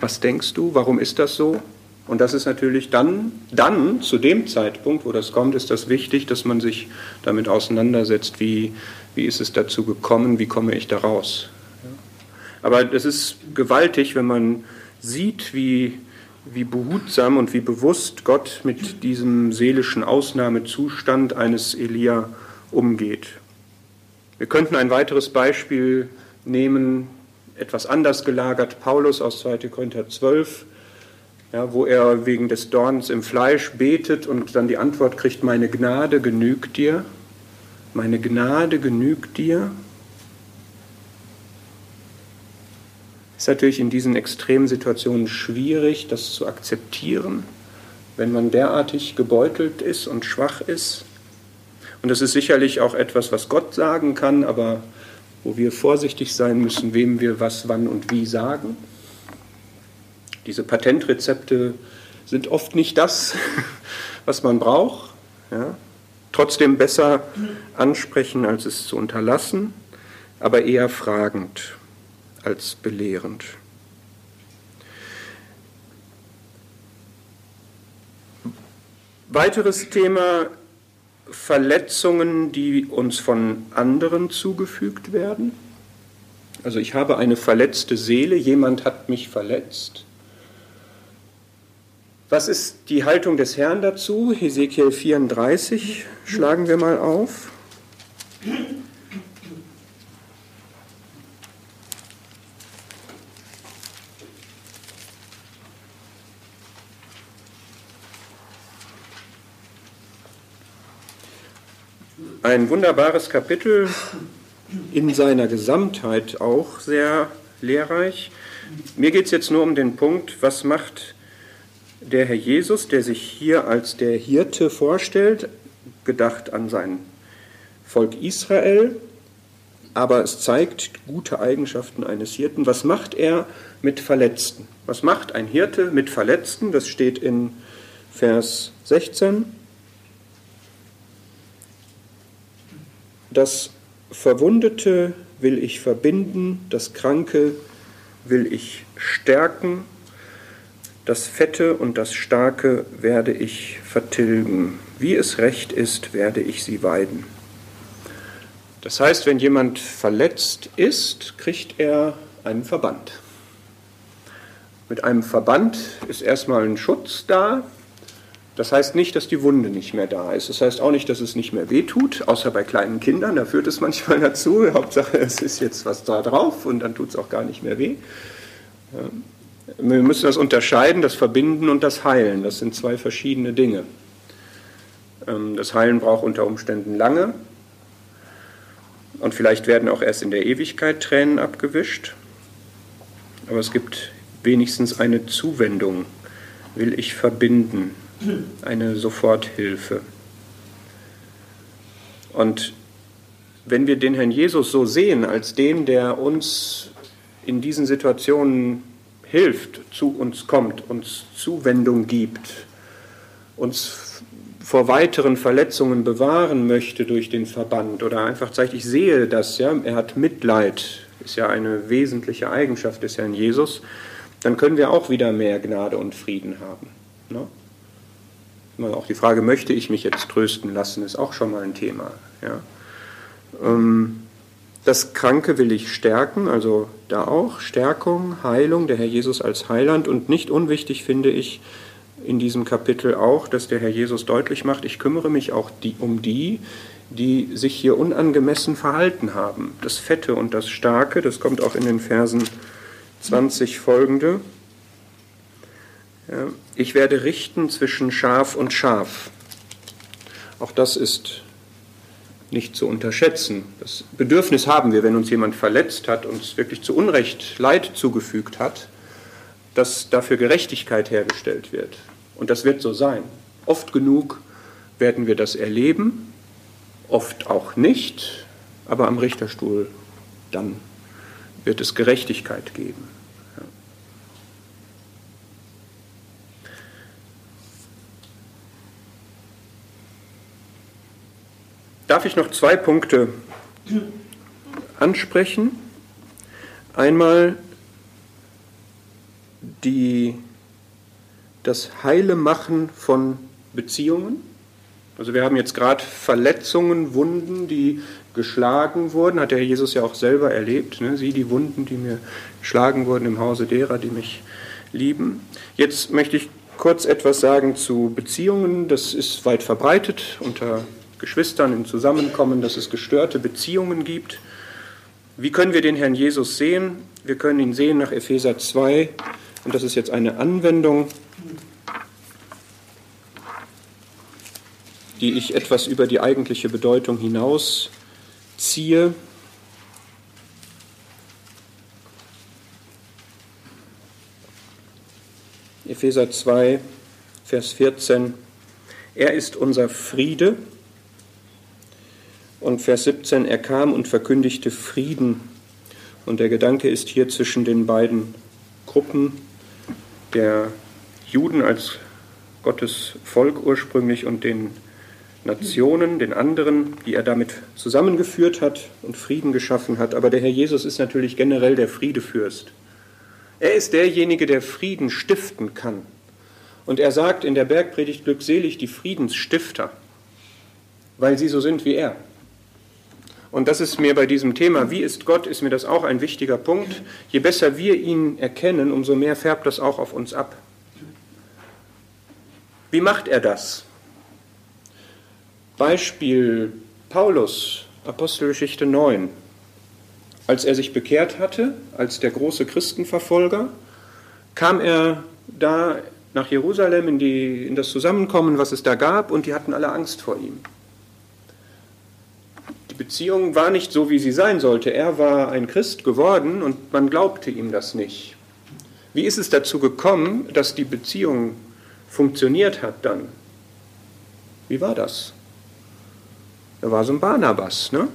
Was denkst du? Warum ist das so? Und das ist natürlich dann, dann, zu dem Zeitpunkt, wo das kommt, ist das wichtig, dass man sich damit auseinandersetzt, wie, wie ist es dazu gekommen, wie komme ich da raus. Aber es ist gewaltig, wenn man sieht, wie, wie behutsam und wie bewusst Gott mit diesem seelischen Ausnahmezustand eines Elia umgeht. Wir könnten ein weiteres Beispiel nehmen, etwas anders gelagert, Paulus aus 2. Korinther 12 ja, wo er wegen des Dorns im Fleisch betet und dann die Antwort kriegt, meine Gnade genügt dir, meine Gnade genügt dir. Ist natürlich in diesen extremen Situationen schwierig, das zu akzeptieren, wenn man derartig gebeutelt ist und schwach ist. Und das ist sicherlich auch etwas, was Gott sagen kann, aber wo wir vorsichtig sein müssen, wem wir was, wann und wie sagen. Diese Patentrezepte sind oft nicht das, was man braucht. Ja. Trotzdem besser ansprechen, als es zu unterlassen, aber eher fragend als belehrend. Weiteres Thema Verletzungen, die uns von anderen zugefügt werden. Also ich habe eine verletzte Seele, jemand hat mich verletzt. Was ist die Haltung des Herrn dazu? Hesekiel 34 schlagen wir mal auf. Ein wunderbares Kapitel, in seiner Gesamtheit auch sehr lehrreich. Mir geht es jetzt nur um den Punkt, was macht der Herr Jesus, der sich hier als der Hirte vorstellt, gedacht an sein Volk Israel, aber es zeigt gute Eigenschaften eines Hirten. Was macht er mit Verletzten? Was macht ein Hirte mit Verletzten? Das steht in Vers 16. Das Verwundete will ich verbinden, das Kranke will ich stärken, das Fette und das Starke werde ich vertilgen. Wie es recht ist, werde ich sie weiden. Das heißt, wenn jemand verletzt ist, kriegt er einen Verband. Mit einem Verband ist erstmal ein Schutz da. Das heißt nicht, dass die Wunde nicht mehr da ist. Das heißt auch nicht, dass es nicht mehr wehtut, außer bei kleinen Kindern. Da führt es manchmal dazu. Hauptsache, es ist jetzt was da drauf und dann tut es auch gar nicht mehr weh. Wir müssen das unterscheiden, das Verbinden und das Heilen. Das sind zwei verschiedene Dinge. Ähm, das Heilen braucht unter Umständen lange, und vielleicht werden auch erst in der Ewigkeit Tränen abgewischt. Aber es gibt wenigstens eine Zuwendung, will ich verbinden, eine Soforthilfe. Und wenn wir den Herrn Jesus so sehen, als den, der uns in diesen Situationen hilft, zu uns kommt, uns Zuwendung gibt, uns vor weiteren Verletzungen bewahren möchte durch den Verband oder einfach zeigt, ich sehe das, ja, er hat Mitleid, ist ja eine wesentliche Eigenschaft des Herrn Jesus, dann können wir auch wieder mehr Gnade und Frieden haben. Ne? Auch die Frage, möchte ich mich jetzt trösten lassen, ist auch schon mal ein Thema. Ja? Ähm, das Kranke will ich stärken, also da auch Stärkung, Heilung, der Herr Jesus als Heiland und nicht unwichtig finde ich, in diesem Kapitel auch, dass der Herr Jesus deutlich macht, ich kümmere mich auch die, um die, die sich hier unangemessen verhalten haben. Das Fette und das Starke, das kommt auch in den Versen 20 folgende. Ich werde richten zwischen Schaf und Schaf. Auch das ist nicht zu unterschätzen. Das Bedürfnis haben wir, wenn uns jemand verletzt hat, uns wirklich zu Unrecht Leid zugefügt hat, dass dafür Gerechtigkeit hergestellt wird. Und das wird so sein. Oft genug werden wir das erleben, oft auch nicht, aber am Richterstuhl dann wird es Gerechtigkeit geben. Darf ich noch zwei Punkte ansprechen? Einmal die das heile Machen von Beziehungen. Also wir haben jetzt gerade Verletzungen, Wunden, die geschlagen wurden, hat der Herr Jesus ja auch selber erlebt. Ne? Sie, die Wunden, die mir geschlagen wurden im Hause derer, die mich lieben. Jetzt möchte ich kurz etwas sagen zu Beziehungen. Das ist weit verbreitet unter Geschwistern im Zusammenkommen, dass es gestörte Beziehungen gibt. Wie können wir den Herrn Jesus sehen? Wir können ihn sehen nach Epheser 2 und das ist jetzt eine Anwendung die ich etwas über die eigentliche Bedeutung hinaus ziehe. Epheser 2, Vers 14. Er ist unser Friede. Und Vers 17, er kam und verkündigte Frieden. Und der Gedanke ist hier zwischen den beiden Gruppen der Juden als Gottes Volk ursprünglich und den Nationen, den anderen, die er damit zusammengeführt hat und Frieden geschaffen hat. Aber der Herr Jesus ist natürlich generell der Friedefürst. Er ist derjenige, der Frieden stiften kann. Und er sagt in der Bergpredigt glückselig die Friedensstifter, weil sie so sind wie er. Und das ist mir bei diesem Thema, wie ist Gott, ist mir das auch ein wichtiger Punkt. Je besser wir ihn erkennen, umso mehr färbt das auch auf uns ab. Wie macht er das? Beispiel Paulus, Apostelgeschichte 9. Als er sich bekehrt hatte, als der große Christenverfolger, kam er da nach Jerusalem in, die, in das Zusammenkommen, was es da gab, und die hatten alle Angst vor ihm. Beziehung war nicht so, wie sie sein sollte. Er war ein Christ geworden und man glaubte ihm das nicht. Wie ist es dazu gekommen, dass die Beziehung funktioniert hat dann? Wie war das? Er war so ein Barnabas. Ne?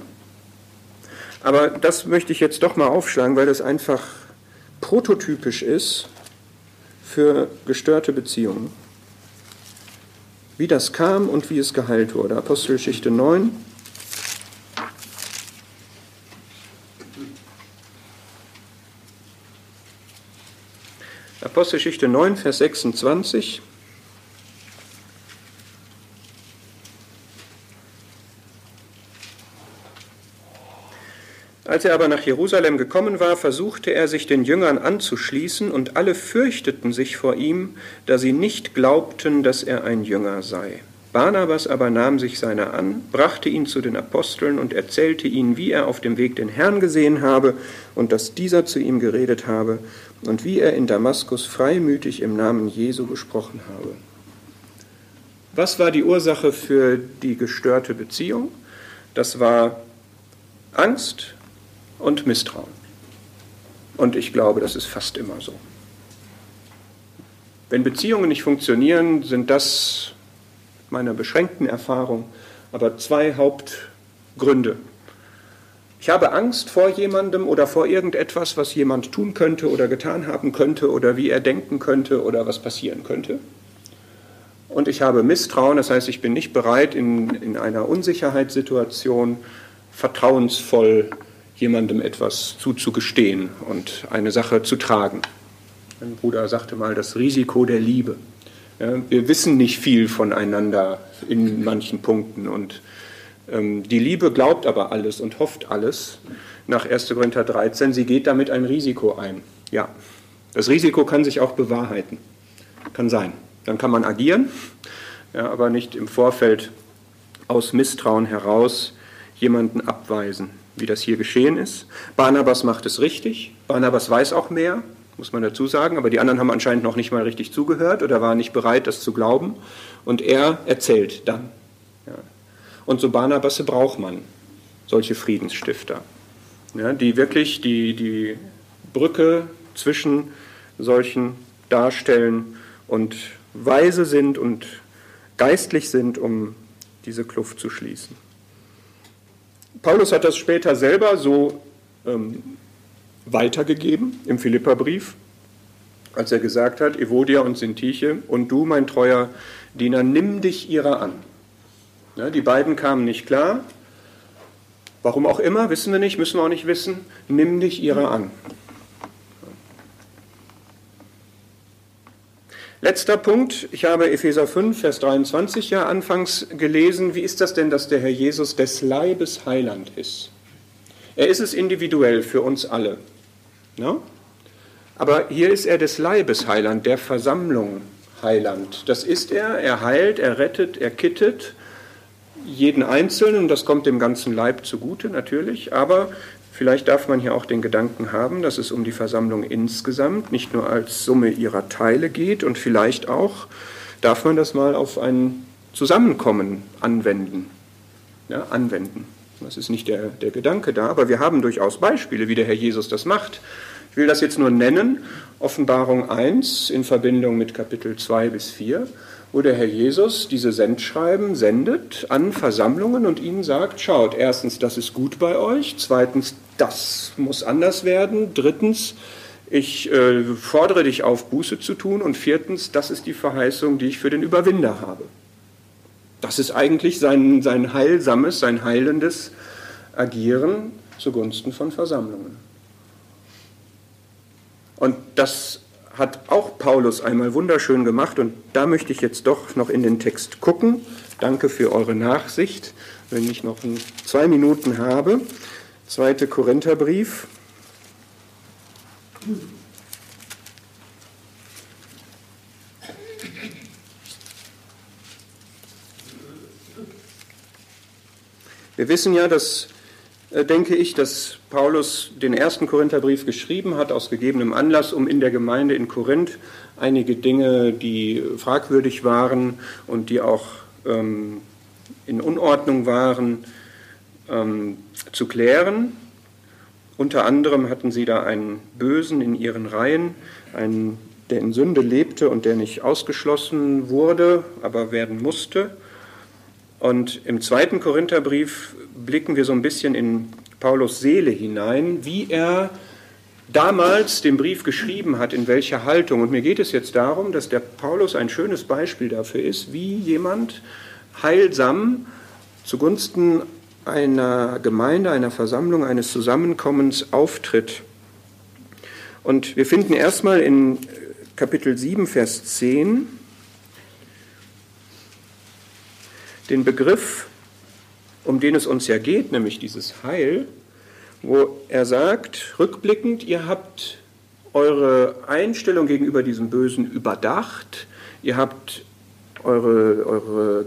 Aber das möchte ich jetzt doch mal aufschlagen, weil das einfach prototypisch ist für gestörte Beziehungen. Wie das kam und wie es geheilt wurde. Apostelgeschichte 9. Apostelgeschichte 9, Vers 26. Als er aber nach Jerusalem gekommen war, versuchte er sich den Jüngern anzuschließen, und alle fürchteten sich vor ihm, da sie nicht glaubten, dass er ein Jünger sei. Barnabas aber nahm sich seiner an, brachte ihn zu den Aposteln und erzählte ihnen, wie er auf dem Weg den Herrn gesehen habe und dass dieser zu ihm geredet habe und wie er in Damaskus freimütig im Namen Jesu gesprochen habe. Was war die Ursache für die gestörte Beziehung? Das war Angst und Misstrauen. Und ich glaube, das ist fast immer so. Wenn Beziehungen nicht funktionieren, sind das meiner beschränkten Erfahrung aber zwei Hauptgründe. Ich habe Angst vor jemandem oder vor irgendetwas, was jemand tun könnte oder getan haben könnte oder wie er denken könnte oder was passieren könnte. Und ich habe Misstrauen, das heißt, ich bin nicht bereit, in, in einer Unsicherheitssituation vertrauensvoll jemandem etwas zuzugestehen und eine Sache zu tragen. Mein Bruder sagte mal, das Risiko der Liebe. Ja, wir wissen nicht viel voneinander in manchen Punkten und die Liebe glaubt aber alles und hofft alles. Nach 1. Korinther 13, sie geht damit ein Risiko ein. Ja, das Risiko kann sich auch bewahrheiten. Kann sein. Dann kann man agieren, ja, aber nicht im Vorfeld aus Misstrauen heraus jemanden abweisen wie das hier geschehen ist. Barnabas macht es richtig. Barnabas weiß auch mehr, muss man dazu sagen, aber die anderen haben anscheinend noch nicht mal richtig zugehört oder waren nicht bereit, das zu glauben. Und er erzählt dann. Und so Barnabas braucht man, solche Friedensstifter, ja, die wirklich die, die Brücke zwischen solchen darstellen und weise sind und geistlich sind, um diese Kluft zu schließen. Paulus hat das später selber so ähm, weitergegeben im Philipperbrief, als er gesagt hat, Evodia und Sintiche, und du, mein treuer Diener, nimm dich ihrer an. Ja, die beiden kamen nicht klar. Warum auch immer, wissen wir nicht, müssen wir auch nicht wissen. Nimm dich ihrer an. Letzter Punkt. Ich habe Epheser 5, Vers 23 ja anfangs gelesen. Wie ist das denn, dass der Herr Jesus des Leibes Heiland ist? Er ist es individuell für uns alle. Ja? Aber hier ist er des Leibes Heiland, der Versammlung Heiland. Das ist er. Er heilt, er rettet, er kittet jeden Einzelnen. Das kommt dem ganzen Leib zugute natürlich. Aber Vielleicht darf man hier auch den Gedanken haben, dass es um die Versammlung insgesamt, nicht nur als Summe ihrer Teile geht und vielleicht auch darf man das mal auf ein Zusammenkommen anwenden. Ja, anwenden. Das ist nicht der, der Gedanke da, aber wir haben durchaus Beispiele, wie der Herr Jesus das macht. Ich will das jetzt nur nennen. Offenbarung 1 in Verbindung mit Kapitel 2 bis 4 wo der Herr Jesus diese Sendschreiben sendet an Versammlungen und ihnen sagt, schaut, erstens, das ist gut bei euch, zweitens, das muss anders werden, drittens, ich äh, fordere dich auf, Buße zu tun und viertens, das ist die Verheißung, die ich für den Überwinder habe. Das ist eigentlich sein, sein heilsames, sein heilendes Agieren zugunsten von Versammlungen. Und das hat auch Paulus einmal wunderschön gemacht und da möchte ich jetzt doch noch in den Text gucken. Danke für eure Nachsicht, wenn ich noch zwei Minuten habe. Zweite Korintherbrief. Wir wissen ja, dass denke ich, dass Paulus den ersten Korintherbrief geschrieben hat aus gegebenem Anlass, um in der Gemeinde in Korinth einige Dinge, die fragwürdig waren und die auch ähm, in Unordnung waren, ähm, zu klären. Unter anderem hatten sie da einen Bösen in ihren Reihen, einen, der in Sünde lebte und der nicht ausgeschlossen wurde, aber werden musste. Und im zweiten Korintherbrief blicken wir so ein bisschen in Paulus Seele hinein, wie er damals den Brief geschrieben hat, in welcher Haltung. Und mir geht es jetzt darum, dass der Paulus ein schönes Beispiel dafür ist, wie jemand heilsam zugunsten einer Gemeinde, einer Versammlung, eines Zusammenkommens auftritt. Und wir finden erstmal in Kapitel 7, Vers 10 den Begriff, um den es uns ja geht, nämlich dieses Heil, wo er sagt, rückblickend, ihr habt eure Einstellung gegenüber diesem Bösen überdacht, ihr habt eure, eure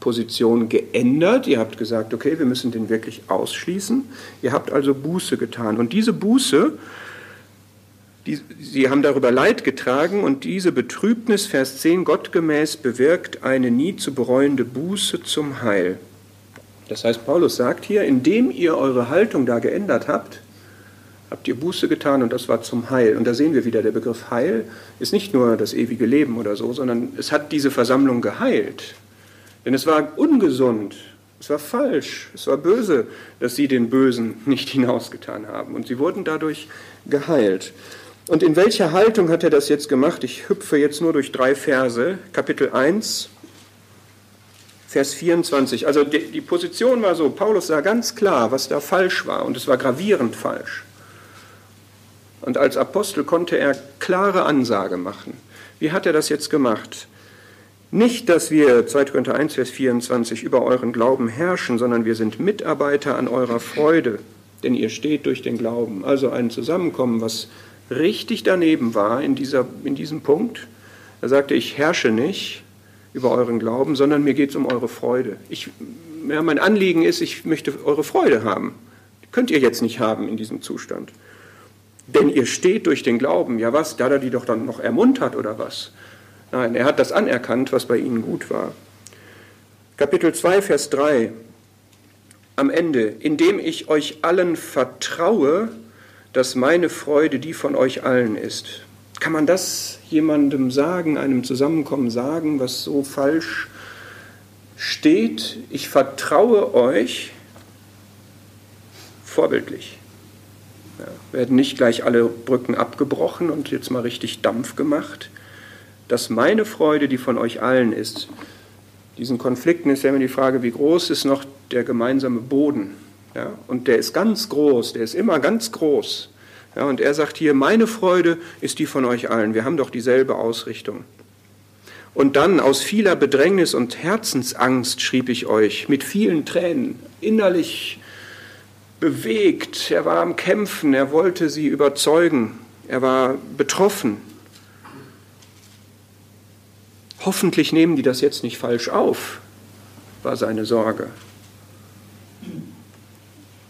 Position geändert, ihr habt gesagt, okay, wir müssen den wirklich ausschließen, ihr habt also Buße getan. Und diese Buße, die, sie haben darüber Leid getragen und diese Betrübnis, Vers 10, gottgemäß bewirkt eine nie zu bereuende Buße zum Heil. Das heißt, Paulus sagt hier, indem ihr eure Haltung da geändert habt, habt ihr Buße getan und das war zum Heil. Und da sehen wir wieder, der Begriff Heil ist nicht nur das ewige Leben oder so, sondern es hat diese Versammlung geheilt. Denn es war ungesund, es war falsch, es war böse, dass sie den Bösen nicht hinausgetan haben. Und sie wurden dadurch geheilt. Und in welcher Haltung hat er das jetzt gemacht? Ich hüpfe jetzt nur durch drei Verse. Kapitel 1, Vers 24. Also die, die Position war so, Paulus sah ganz klar, was da falsch war und es war gravierend falsch. Und als Apostel konnte er klare Ansage machen. Wie hat er das jetzt gemacht? Nicht, dass wir, 2. Korinther 1, Vers 24, über euren Glauben herrschen, sondern wir sind Mitarbeiter an eurer Freude, denn ihr steht durch den Glauben. Also ein Zusammenkommen, was richtig daneben war in, dieser, in diesem Punkt. Er sagte, ich herrsche nicht, über euren Glauben, sondern mir geht es um eure Freude. Ich, ja, mein Anliegen ist, ich möchte eure Freude haben. Die könnt ihr jetzt nicht haben in diesem Zustand. Denn ihr steht durch den Glauben. Ja was, da hat er die doch dann noch ermuntert oder was? Nein, er hat das anerkannt, was bei ihnen gut war. Kapitel 2, Vers 3. Am Ende, indem ich euch allen vertraue, dass meine Freude die von euch allen ist. Kann man das jemandem sagen, einem Zusammenkommen sagen, was so falsch steht? Ich vertraue euch vorbildlich. Ja, werden nicht gleich alle Brücken abgebrochen und jetzt mal richtig Dampf gemacht. Dass meine Freude, die von euch allen ist, diesen Konflikten ist ja immer die Frage, wie groß ist noch der gemeinsame Boden? Ja, und der ist ganz groß, der ist immer ganz groß. Ja, und er sagt hier, meine Freude ist die von euch allen. Wir haben doch dieselbe Ausrichtung. Und dann aus vieler Bedrängnis und Herzensangst schrieb ich euch mit vielen Tränen, innerlich bewegt. Er war am Kämpfen, er wollte sie überzeugen, er war betroffen. Hoffentlich nehmen die das jetzt nicht falsch auf, war seine Sorge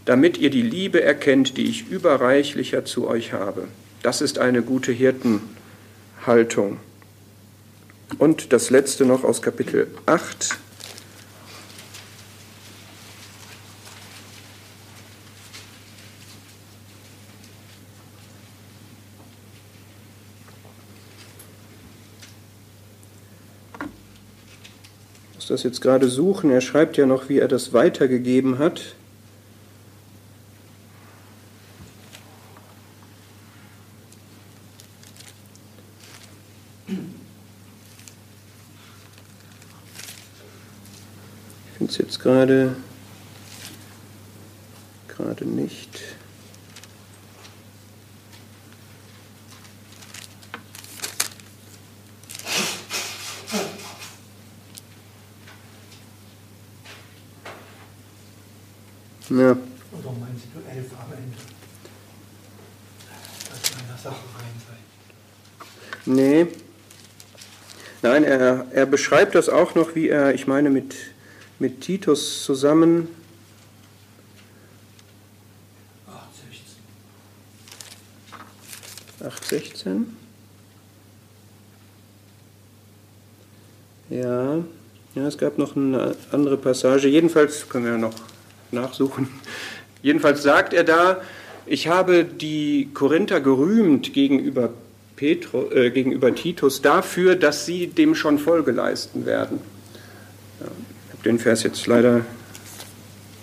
damit ihr die Liebe erkennt, die ich überreichlicher zu euch habe. Das ist eine gute Hirtenhaltung. Und das letzte noch aus Kapitel 8. Ich muss das jetzt gerade suchen. Er schreibt ja noch, wie er das weitergegeben hat. Es jetzt gerade gerade nicht. Ja. Oder meinst du elf am Ende? Dass meiner Sache rein sei? Nee. Nein, er, er beschreibt das auch noch, wie er, ich meine, mit mit Titus zusammen. 8,16. Ja, ja, es gab noch eine andere Passage. Jedenfalls können wir noch nachsuchen. Jedenfalls sagt er da, ich habe die Korinther gerühmt gegenüber, Petro, äh, gegenüber Titus dafür, dass sie dem schon Folge leisten werden den Vers jetzt leider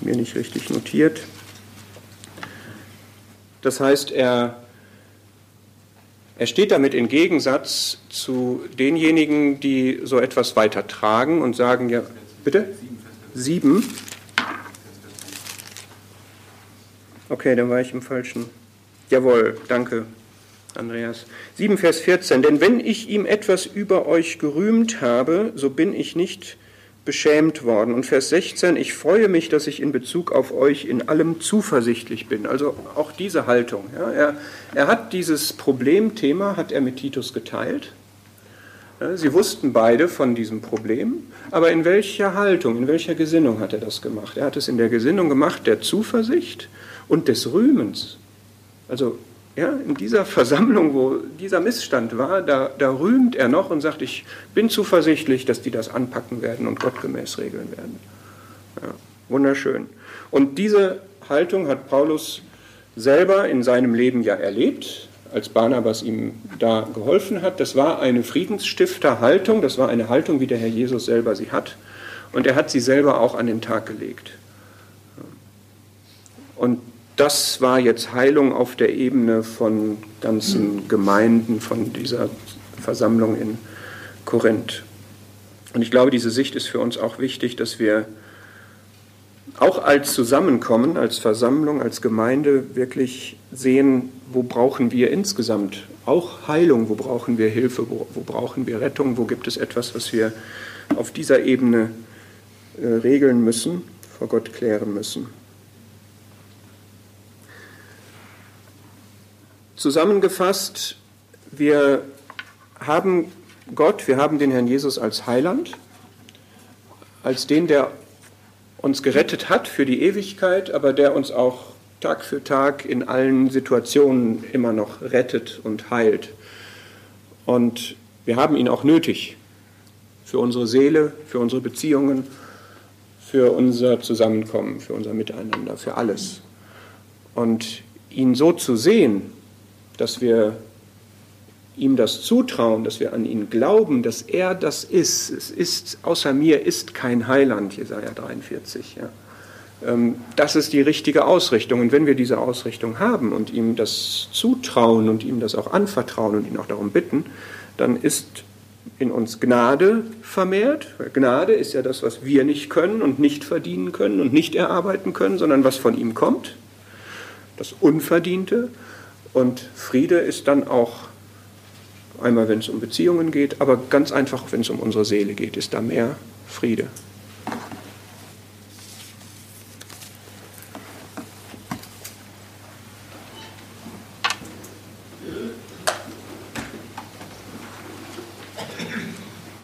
mir nicht richtig notiert. Das heißt, er, er steht damit in Gegensatz zu denjenigen, die so etwas weitertragen und sagen, ja, bitte? Sieben. Okay, dann war ich im falschen. Jawohl, danke, Andreas. 7 Vers 14. Denn wenn ich ihm etwas über euch gerühmt habe, so bin ich nicht beschämt worden. Und Vers 16, ich freue mich, dass ich in Bezug auf euch in allem zuversichtlich bin. Also auch diese Haltung. Ja, er, er hat dieses Problemthema, hat er mit Titus geteilt. Ja, sie wussten beide von diesem Problem, aber in welcher Haltung, in welcher Gesinnung hat er das gemacht? Er hat es in der Gesinnung gemacht der Zuversicht und des Rühmens. Also ja, in dieser Versammlung, wo dieser Missstand war, da, da rühmt er noch und sagt, ich bin zuversichtlich, dass die das anpacken werden und gottgemäß regeln werden. Ja, wunderschön. Und diese Haltung hat Paulus selber in seinem Leben ja erlebt, als Barnabas ihm da geholfen hat. Das war eine Friedensstifterhaltung, das war eine Haltung, wie der Herr Jesus selber sie hat. Und er hat sie selber auch an den Tag gelegt. Und das war jetzt Heilung auf der Ebene von ganzen Gemeinden, von dieser Versammlung in Korinth. Und ich glaube, diese Sicht ist für uns auch wichtig, dass wir auch als Zusammenkommen, als Versammlung, als Gemeinde wirklich sehen, wo brauchen wir insgesamt auch Heilung, wo brauchen wir Hilfe, wo, wo brauchen wir Rettung, wo gibt es etwas, was wir auf dieser Ebene äh, regeln müssen, vor Gott klären müssen. Zusammengefasst, wir haben Gott, wir haben den Herrn Jesus als Heiland, als den, der uns gerettet hat für die Ewigkeit, aber der uns auch Tag für Tag in allen Situationen immer noch rettet und heilt. Und wir haben ihn auch nötig für unsere Seele, für unsere Beziehungen, für unser Zusammenkommen, für unser Miteinander, für alles. Und ihn so zu sehen, dass wir ihm das zutrauen, dass wir an ihn glauben, dass er das ist. Es ist, außer mir ist kein Heiland, Jesaja 43. Ja. Ähm, das ist die richtige Ausrichtung. Und wenn wir diese Ausrichtung haben und ihm das zutrauen und ihm das auch anvertrauen und ihn auch darum bitten, dann ist in uns Gnade vermehrt. Gnade ist ja das, was wir nicht können und nicht verdienen können und nicht erarbeiten können, sondern was von ihm kommt. Das Unverdiente. Und Friede ist dann auch einmal, wenn es um Beziehungen geht, aber ganz einfach, wenn es um unsere Seele geht, ist da mehr Friede.